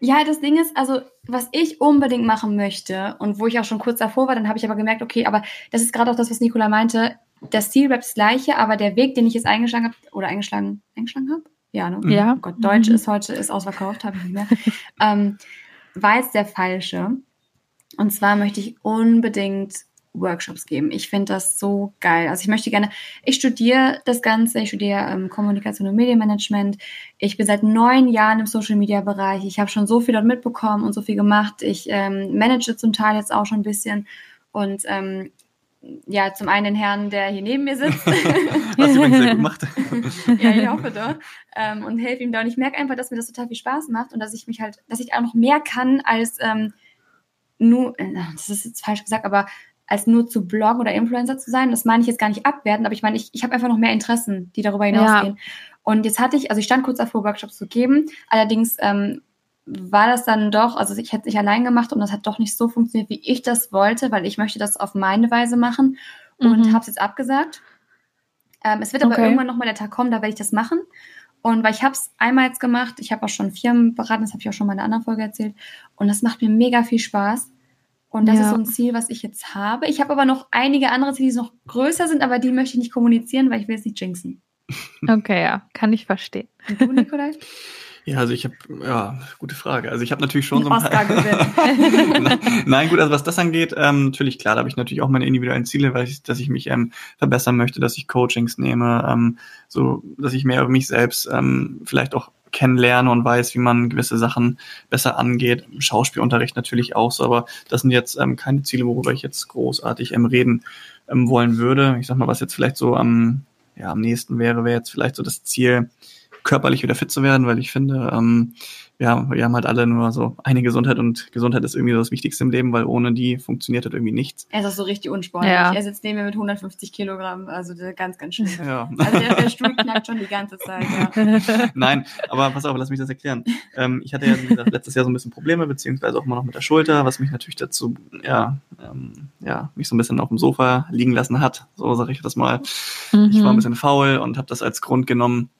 Ja, das Ding ist, also was ich unbedingt machen möchte und wo ich auch schon kurz davor war, dann habe ich aber gemerkt, okay, aber das ist gerade auch das, was Nicola meinte. Das Ziel bleibt das gleiche, aber der Weg, den ich jetzt eingeschlagen habe oder eingeschlagen, eingeschlagen habe, ja, ne? Ja. Oh Gott, Deutsch mhm. ist heute ist ausverkauft, habe ich nicht mehr. ähm, war jetzt der falsche. Und zwar möchte ich unbedingt Workshops geben. Ich finde das so geil. Also ich möchte gerne, ich studiere das Ganze, ich studiere ähm, Kommunikation und Medienmanagement. Ich bin seit neun Jahren im Social Media Bereich. Ich habe schon so viel dort mitbekommen und so viel gemacht. Ich ähm, manage zum Teil jetzt auch schon ein bisschen. Und ähm, ja, zum einen den Herrn, der hier neben mir sitzt. <laughs> Was du übrigens sehr gut gemacht. <laughs> ja, ich hoffe doch. Ähm, und helfe ihm da. Und ich merke einfach, dass mir das total viel Spaß macht und dass ich mich halt, dass ich auch noch mehr kann als ähm, nur, äh, das ist jetzt falsch gesagt, aber als nur zu bloggen oder Influencer zu sein. Das meine ich jetzt gar nicht abwerten, aber ich meine, ich, ich habe einfach noch mehr Interessen, die darüber hinausgehen. Ja. Und jetzt hatte ich, also ich stand kurz davor, Workshops zu geben. Allerdings ähm, war das dann doch, also ich hätte es nicht allein gemacht und das hat doch nicht so funktioniert, wie ich das wollte, weil ich möchte das auf meine Weise machen und mhm. habe es jetzt abgesagt. Ähm, es wird aber okay. irgendwann nochmal der Tag kommen, da werde ich das machen. Und weil ich habe es einmal jetzt gemacht, ich habe auch schon Firmen beraten, das habe ich auch schon mal in einer anderen Folge erzählt. Und das macht mir mega viel Spaß. Und das ja. ist so ein Ziel, was ich jetzt habe. Ich habe aber noch einige andere Ziele, die noch größer sind, aber die möchte ich nicht kommunizieren, weil ich will es nicht jinxen. <laughs> Okay, ja, kann ich verstehen. Und du, Nikolai? <laughs> Ja, also ich habe, ja, gute Frage. Also ich habe natürlich schon so ein paar. <laughs> Nein, gut, also was das angeht, ähm, natürlich klar, da habe ich natürlich auch meine individuellen Ziele, weil ich, dass ich mich ähm, verbessern möchte, dass ich Coachings nehme, ähm, so, dass ich mehr über mich selbst ähm, vielleicht auch kennenlerne und weiß, wie man gewisse Sachen besser angeht. Schauspielunterricht natürlich auch so, aber das sind jetzt ähm, keine Ziele, worüber ich jetzt großartig ähm, reden ähm, wollen würde. Ich sag mal, was jetzt vielleicht so am, ja, am nächsten wäre, wäre jetzt vielleicht so das Ziel, körperlich wieder fit zu werden, weil ich finde, ähm, wir, haben, wir haben halt alle nur so eine Gesundheit und Gesundheit ist irgendwie so das Wichtigste im Leben, weil ohne die funktioniert halt irgendwie nichts. Er ist auch so richtig unsportlich. Ja. Er sitzt neben mir mit 150 Kilogramm, also ganz, ganz schön. <laughs> Ja. Also der, der Stuhl knackt schon die ganze Zeit. Ja. <laughs> Nein, aber pass auf, lass mich das erklären. Ähm, ich hatte ja wie gesagt, letztes Jahr so ein bisschen Probleme, beziehungsweise auch immer noch mit der Schulter, was mich natürlich dazu, ja, ähm, ja, mich so ein bisschen auf dem Sofa liegen lassen hat. So sage ich das mal. Mhm. Ich war ein bisschen faul und habe das als Grund genommen,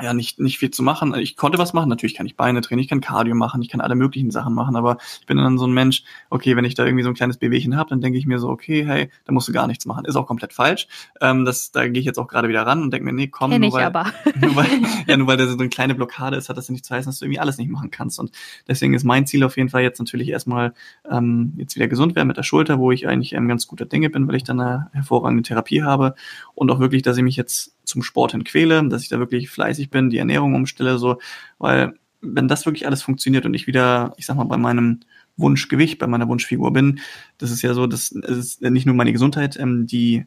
ja, nicht, nicht viel zu machen. Ich konnte was machen, natürlich kann ich Beine trainieren, ich kann Cardio machen, ich kann alle möglichen Sachen machen, aber ich bin dann so ein Mensch, okay, wenn ich da irgendwie so ein kleines Bewegchen habe, dann denke ich mir so, okay, hey, da musst du gar nichts machen. Ist auch komplett falsch. Ähm, das, da gehe ich jetzt auch gerade wieder ran und denke mir, nee, komm, nur weil, <laughs> nur weil, ja, nur weil da so eine kleine Blockade ist, hat das ja nicht zu heißen, dass du irgendwie alles nicht machen kannst. Und deswegen ist mein Ziel auf jeden Fall jetzt natürlich erstmal ähm, jetzt wieder gesund werden mit der Schulter, wo ich eigentlich ähm, ganz guter Dinge bin, weil ich dann eine hervorragende Therapie habe und auch wirklich, dass ich mich jetzt zum Sport hin quäle, dass ich da wirklich fleißig bin, die Ernährung umstelle, so, weil wenn das wirklich alles funktioniert und ich wieder, ich sag mal, bei meinem Wunschgewicht, bei meiner Wunschfigur bin, das ist ja so, dass es ist nicht nur meine Gesundheit, ähm, die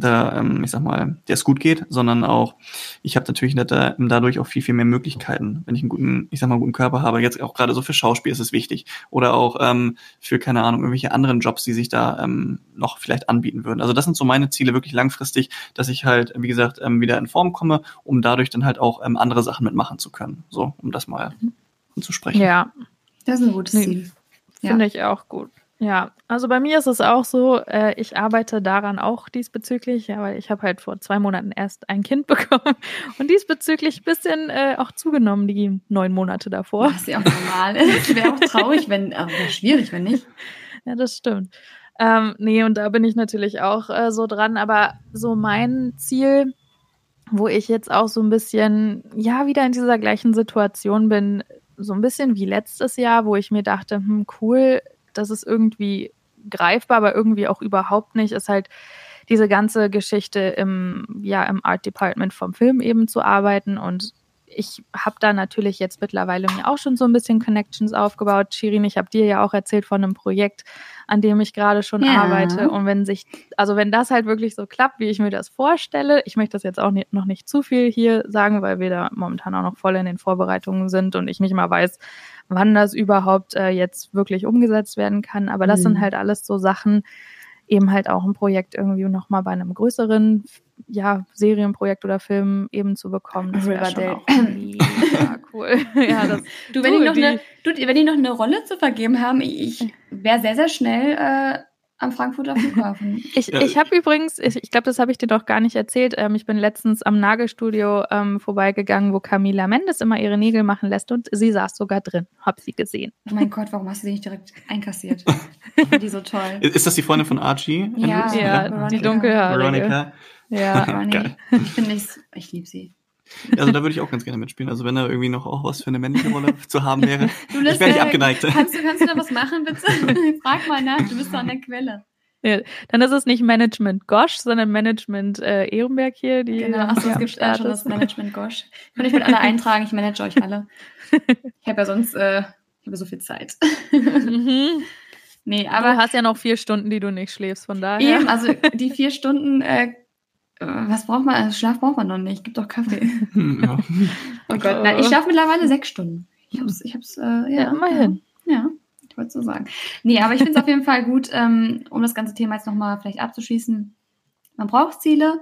da, ähm, ich sag mal, der es gut geht, sondern auch, ich habe natürlich da, dadurch auch viel, viel mehr Möglichkeiten. Wenn ich einen guten, ich sag mal, guten Körper habe, jetzt auch gerade so für Schauspiel ist es wichtig. Oder auch ähm, für, keine Ahnung, irgendwelche anderen Jobs, die sich da ähm, noch vielleicht anbieten würden. Also das sind so meine Ziele wirklich langfristig, dass ich halt, wie gesagt, ähm, wieder in Form komme, um dadurch dann halt auch ähm, andere Sachen mitmachen zu können. So, um das mal zu sprechen. Ja. Das ist ein gutes Ziel. Finde ja. ich auch gut. Ja, also bei mir ist es auch so, äh, ich arbeite daran auch diesbezüglich, ja, weil ich habe halt vor zwei Monaten erst ein Kind <laughs> bekommen und diesbezüglich ein bisschen äh, auch zugenommen, die neun Monate davor. Was ja auch normal ist. Wäre auch traurig, wenn, also wäre schwierig, wenn nicht. Ja, das stimmt. Ähm, nee, und da bin ich natürlich auch äh, so dran, aber so mein Ziel, wo ich jetzt auch so ein bisschen, ja, wieder in dieser gleichen Situation bin, so ein bisschen wie letztes Jahr, wo ich mir dachte, hm, cool, das ist irgendwie greifbar, aber irgendwie auch überhaupt nicht, ist halt diese ganze Geschichte im, ja, im Art Department vom Film eben zu arbeiten und ich habe da natürlich jetzt mittlerweile mir auch schon so ein bisschen Connections aufgebaut. Shirin, ich habe dir ja auch erzählt von einem Projekt, an dem ich gerade schon ja. arbeite. Und wenn sich, also wenn das halt wirklich so klappt, wie ich mir das vorstelle, ich möchte das jetzt auch nicht, noch nicht zu viel hier sagen, weil wir da momentan auch noch voll in den Vorbereitungen sind und ich nicht mal weiß, wann das überhaupt äh, jetzt wirklich umgesetzt werden kann. Aber das mhm. sind halt alles so Sachen, eben halt auch ein Projekt irgendwie nochmal bei einem größeren ja, Serienprojekt oder Film eben zu bekommen. Das wäre schon auch <laughs> mega cool. <laughs> ja, das, du, wenn du, die noch eine, du, wenn die noch eine Rolle zu vergeben haben, ich wäre sehr, sehr schnell äh, am Frankfurter Flughafen. <laughs> ich ich habe übrigens, ich, ich glaube, das habe ich dir doch gar nicht erzählt. Ähm, ich bin letztens am Nagelstudio ähm, vorbeigegangen, wo Camila Mendes immer ihre Nägel machen lässt und sie saß sogar drin. Hab sie gesehen. Oh mein Gott, warum hast du sie nicht direkt einkassiert? die so toll. Ist das die Freundin von Archie? Ja, ja, ja die dunkelhaarige. Veronica. Ja, <laughs> ich finde ich, ich liebe sie. Also da würde ich auch ganz gerne mitspielen. Also wenn da irgendwie noch auch was für eine männliche Rolle zu haben wäre. <laughs> Du ich wäre nicht abgeneigt. Kannst du, kannst du da was machen, bitte? <laughs> Frag mal nach, du bist doch an der Quelle. Ja, dann ist es nicht Management Gosch, sondern Management äh, Ehrenberg hier. Die genau, achso, es gibt ja schon das Management Gosch. Kann ich mit alle eintragen, ich manage euch alle. Ich habe ja sonst äh, ich habe so viel Zeit. Mhm. Nee, aber. Du hast ja noch vier Stunden, die du nicht schläfst, von daher. Eben, also die vier Stunden äh, was braucht man? Also Schlaf braucht man noch nicht. Gibt doch Kaffee. <laughs> Ja. <laughs> oh Gott, nein, ich schlafe mittlerweile sechs Stunden. Ich hab's, ich hab's, äh, ja, ja, immerhin. Ja, ich wollte so sagen. Nee, aber ich finde es auf jeden Fall gut, ähm, um das ganze Thema jetzt nochmal vielleicht abzuschließen. Man braucht Ziele,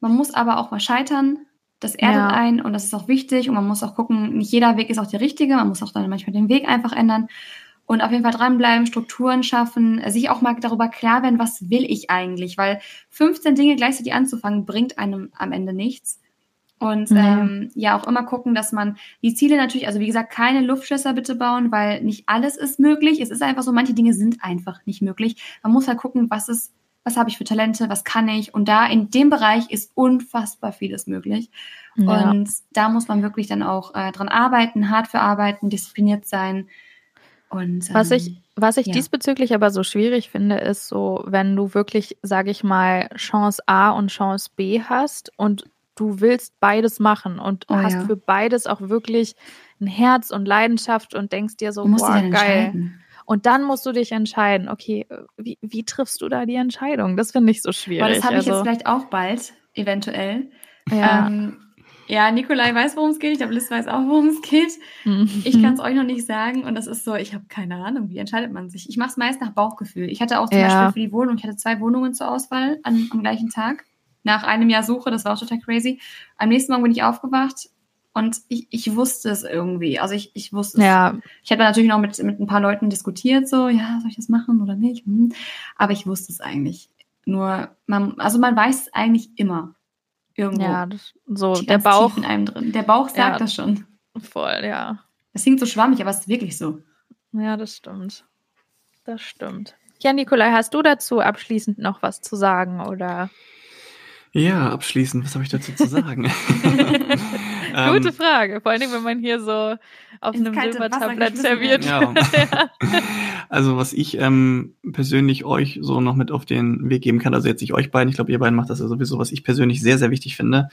man muss aber auch mal scheitern. Das erdet ja. ein und das ist auch wichtig und man muss auch gucken, nicht jeder Weg ist auch der richtige, man muss auch dann manchmal den Weg einfach ändern und auf jeden Fall dranbleiben, Strukturen schaffen, sich auch mal darüber klar werden, was will ich eigentlich, weil 15 Dinge gleichzeitig anzufangen, bringt einem am Ende nichts. Und mhm. ähm, ja, auch immer gucken, dass man die Ziele natürlich, also wie gesagt, keine Luftschlösser bitte bauen, weil nicht alles ist möglich. Es ist einfach so, manche Dinge sind einfach nicht möglich. Man muss halt gucken, was ist, was habe ich für Talente, was kann ich. Und da in dem Bereich ist unfassbar vieles möglich. Ja. Und da muss man wirklich dann auch äh, dran arbeiten, hart für arbeiten, diszipliniert sein und, ähm, was ich, was ich ja. diesbezüglich aber so schwierig finde, ist so, wenn du wirklich, sage ich mal, Chance A und Chance B hast und du willst beides machen und oh, hast ja. für beides auch wirklich ein Herz und Leidenschaft und denkst dir so, boah, geil. Und dann musst du dich entscheiden, okay, wie, wie triffst du da die Entscheidung? Das finde ich so schwierig. Aber das habe ich also, jetzt vielleicht auch bald, eventuell. Ja. Ähm, ja, Nikolai weiß, worum es geht. Ich glaube, Liz weiß auch, worum es geht. Mhm. Ich kann es euch noch nicht sagen. Und das ist so, ich habe keine Ahnung, wie entscheidet man sich? Ich mache es meist nach Bauchgefühl. Ich hatte auch zum ja. Beispiel für die Wohnung, ich hatte zwei Wohnungen zur Auswahl an, am gleichen Tag. Nach einem Jahr Suche, das war auch total crazy. Am nächsten Morgen bin ich aufgewacht und ich, ich wusste es irgendwie. Also ich, ich wusste es. Ja. Ich habe natürlich noch mit, mit ein paar Leuten diskutiert, so, ja, soll ich das machen oder nicht? Hm. Aber ich wusste es eigentlich. Nur, man, also man weiß es eigentlich immer. Irgendwo. Ja, das, so der Bauch in einem drin. Der Bauch sagt ja, das schon. Voll, ja. Das klingt so schwammig, aber es ist wirklich so. Ja, das stimmt. Das stimmt. Ja, Nikolai, hast du dazu abschließend noch was zu sagen oder? Ja, abschließend, was habe ich dazu zu sagen? <laughs> <laughs> Gute ähm, Frage, vor allem wenn man hier so auf einem Silbertablett serviert. Ja. <laughs> <laughs> Also was ich ähm, persönlich euch so noch mit auf den Weg geben kann, also jetzt nicht euch beiden, ich glaube ihr beiden macht das ja sowieso, was ich persönlich sehr, sehr wichtig finde,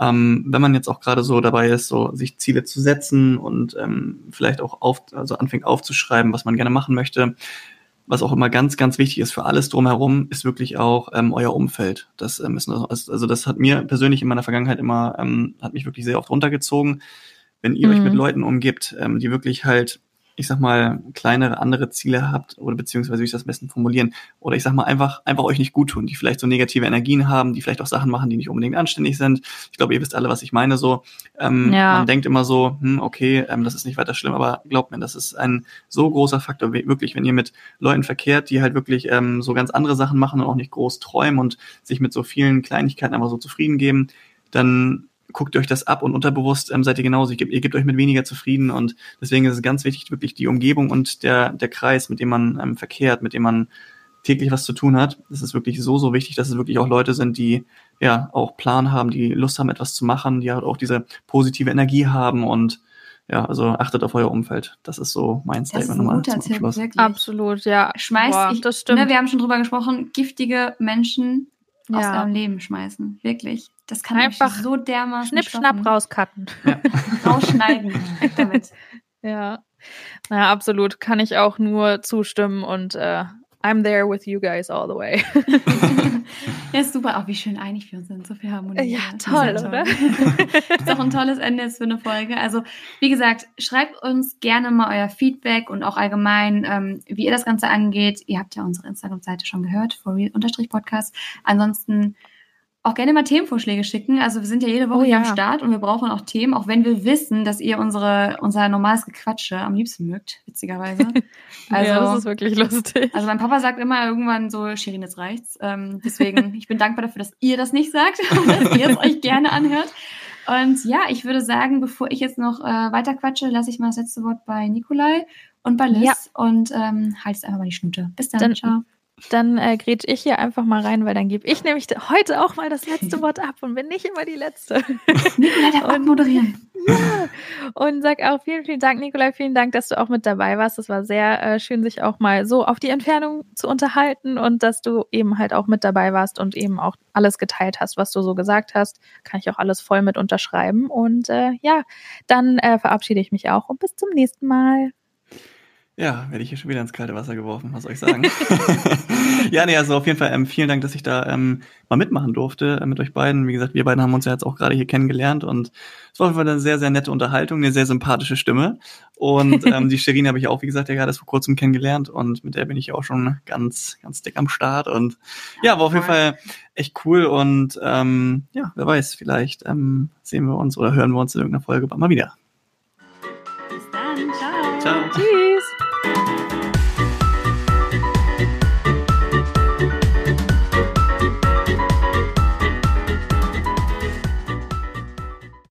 ähm, wenn man jetzt auch gerade so dabei ist, so sich Ziele zu setzen und ähm, vielleicht auch auf, also anfängt aufzuschreiben, was man gerne machen möchte, was auch immer ganz, ganz wichtig ist für alles drumherum, ist wirklich auch ähm, euer Umfeld. Das ähm, ist also das hat mir persönlich in meiner Vergangenheit immer ähm, hat mich wirklich sehr oft runtergezogen. Wenn ihr mhm. euch mit mhm. Leuten umgibt, ähm, die wirklich halt ich sag mal, kleinere andere Ziele habt oder beziehungsweise wie ich das am besten formulieren oder ich sag mal einfach einfach euch nicht gut tun, die vielleicht so negative Energien haben, die vielleicht auch Sachen machen, die nicht unbedingt anständig sind. Ich glaube, ihr wisst alle, was ich meine. So, ähm, ja. man denkt immer so, hm, okay, ähm, das ist nicht weiter schlimm, aber glaubt mir, das ist ein so großer Faktor, wirklich, wenn ihr mit Leuten verkehrt, die halt wirklich ähm, so ganz andere Sachen machen und auch nicht groß träumen und sich mit so vielen Kleinigkeiten einfach so zufrieden geben, dann guckt euch das ab und unterbewusst ähm, seid ihr genauso. Ihr gebt, ihr gebt euch mit weniger zufrieden und deswegen ist es ganz wichtig, wirklich die Umgebung und der, der Kreis, mit dem man ähm, verkehrt, mit dem man täglich was zu tun hat. Das ist wirklich so, so wichtig, dass es wirklich auch Leute sind, die ja auch Plan haben, die Lust haben, etwas zu machen, die halt auch diese positive Energie haben und ja, also achtet auf euer Umfeld. Das ist so mein Statement nochmal zum Tipp. Absolut, ja. Schmeißt, Boah, ich, das stimmt. Ne, wir haben schon drüber gesprochen, giftige Menschen ja. aus eurem Leben schmeißen. Wirklich. Das kann einfach so dermaßen. Schnipp, schnapp, rauscutten. Ja. <laughs> Rausschneiden. damit. Ja. Naja, absolut. Kann ich auch nur zustimmen und äh, I'm there with you guys all the way. <laughs> ja, super. Auch wie schön einig wir uns sind. So viel Harmonie. Ja, toll, toll. oder? <laughs> ist auch ein tolles Ende jetzt für eine Folge. Also, wie gesagt, schreibt uns gerne mal euer Feedback und auch allgemein, ähm, wie ihr das Ganze angeht. Ihr habt ja unsere Instagram-Seite schon gehört, for real-podcast. Ansonsten auch gerne mal Themenvorschläge schicken. Also wir sind ja jede Woche oh, ja. am Start und wir brauchen auch Themen, auch wenn wir wissen, dass ihr unsere, unser normales Gequatsche am liebsten mögt, witzigerweise. Also, <laughs> ja, das ist wirklich lustig. Also mein Papa sagt immer irgendwann so, Shirin, jetzt reicht's. Ähm, deswegen, <laughs> ich bin dankbar dafür, dass ihr das nicht sagt <laughs> und dass ihr es euch gerne anhört. Und ja, ich würde sagen, bevor ich jetzt noch äh, weiter quatsche, lasse ich mal das letzte Wort bei Nikolai und bei Liz ja. und ähm, halte einfach mal die Schnute. Bis dann, dann ciao. Dann äh, grätsch ich hier einfach mal rein, weil dann gebe ich nämlich heute auch mal das letzte Wort ab und bin nicht immer die Letzte. Nikolai darf und, moderieren. Ja. Und sag auch vielen, vielen Dank, Nikolai. Vielen Dank, dass du auch mit dabei warst. Es war sehr äh, schön, sich auch mal so auf die Entfernung zu unterhalten und dass du eben halt auch mit dabei warst und eben auch alles geteilt hast, was du so gesagt hast. Kann ich auch alles voll mit unterschreiben. Und äh, ja, dann äh, verabschiede ich mich auch und bis zum nächsten Mal. Ja, werde ich hier schon wieder ins kalte Wasser geworfen, was soll ich sagen? <laughs> ja, nee, also auf jeden Fall ähm, vielen Dank, dass ich da ähm, mal mitmachen durfte äh, mit euch beiden. Wie gesagt, wir beiden haben uns ja jetzt auch gerade hier kennengelernt und es war auf jeden Fall eine sehr, sehr nette Unterhaltung, eine sehr sympathische Stimme. Und <laughs> ähm, die Sherin habe ich auch, wie gesagt, ja gerade vor kurzem kennengelernt und mit der bin ich auch schon ganz, ganz dick am Start. Und ja, war auf jeden Fall echt cool und ähm, ja, wer weiß, vielleicht ähm, sehen wir uns oder hören wir uns in irgendeiner Folge mal wieder. Bis dann, ciao. Ciao. Tschüss.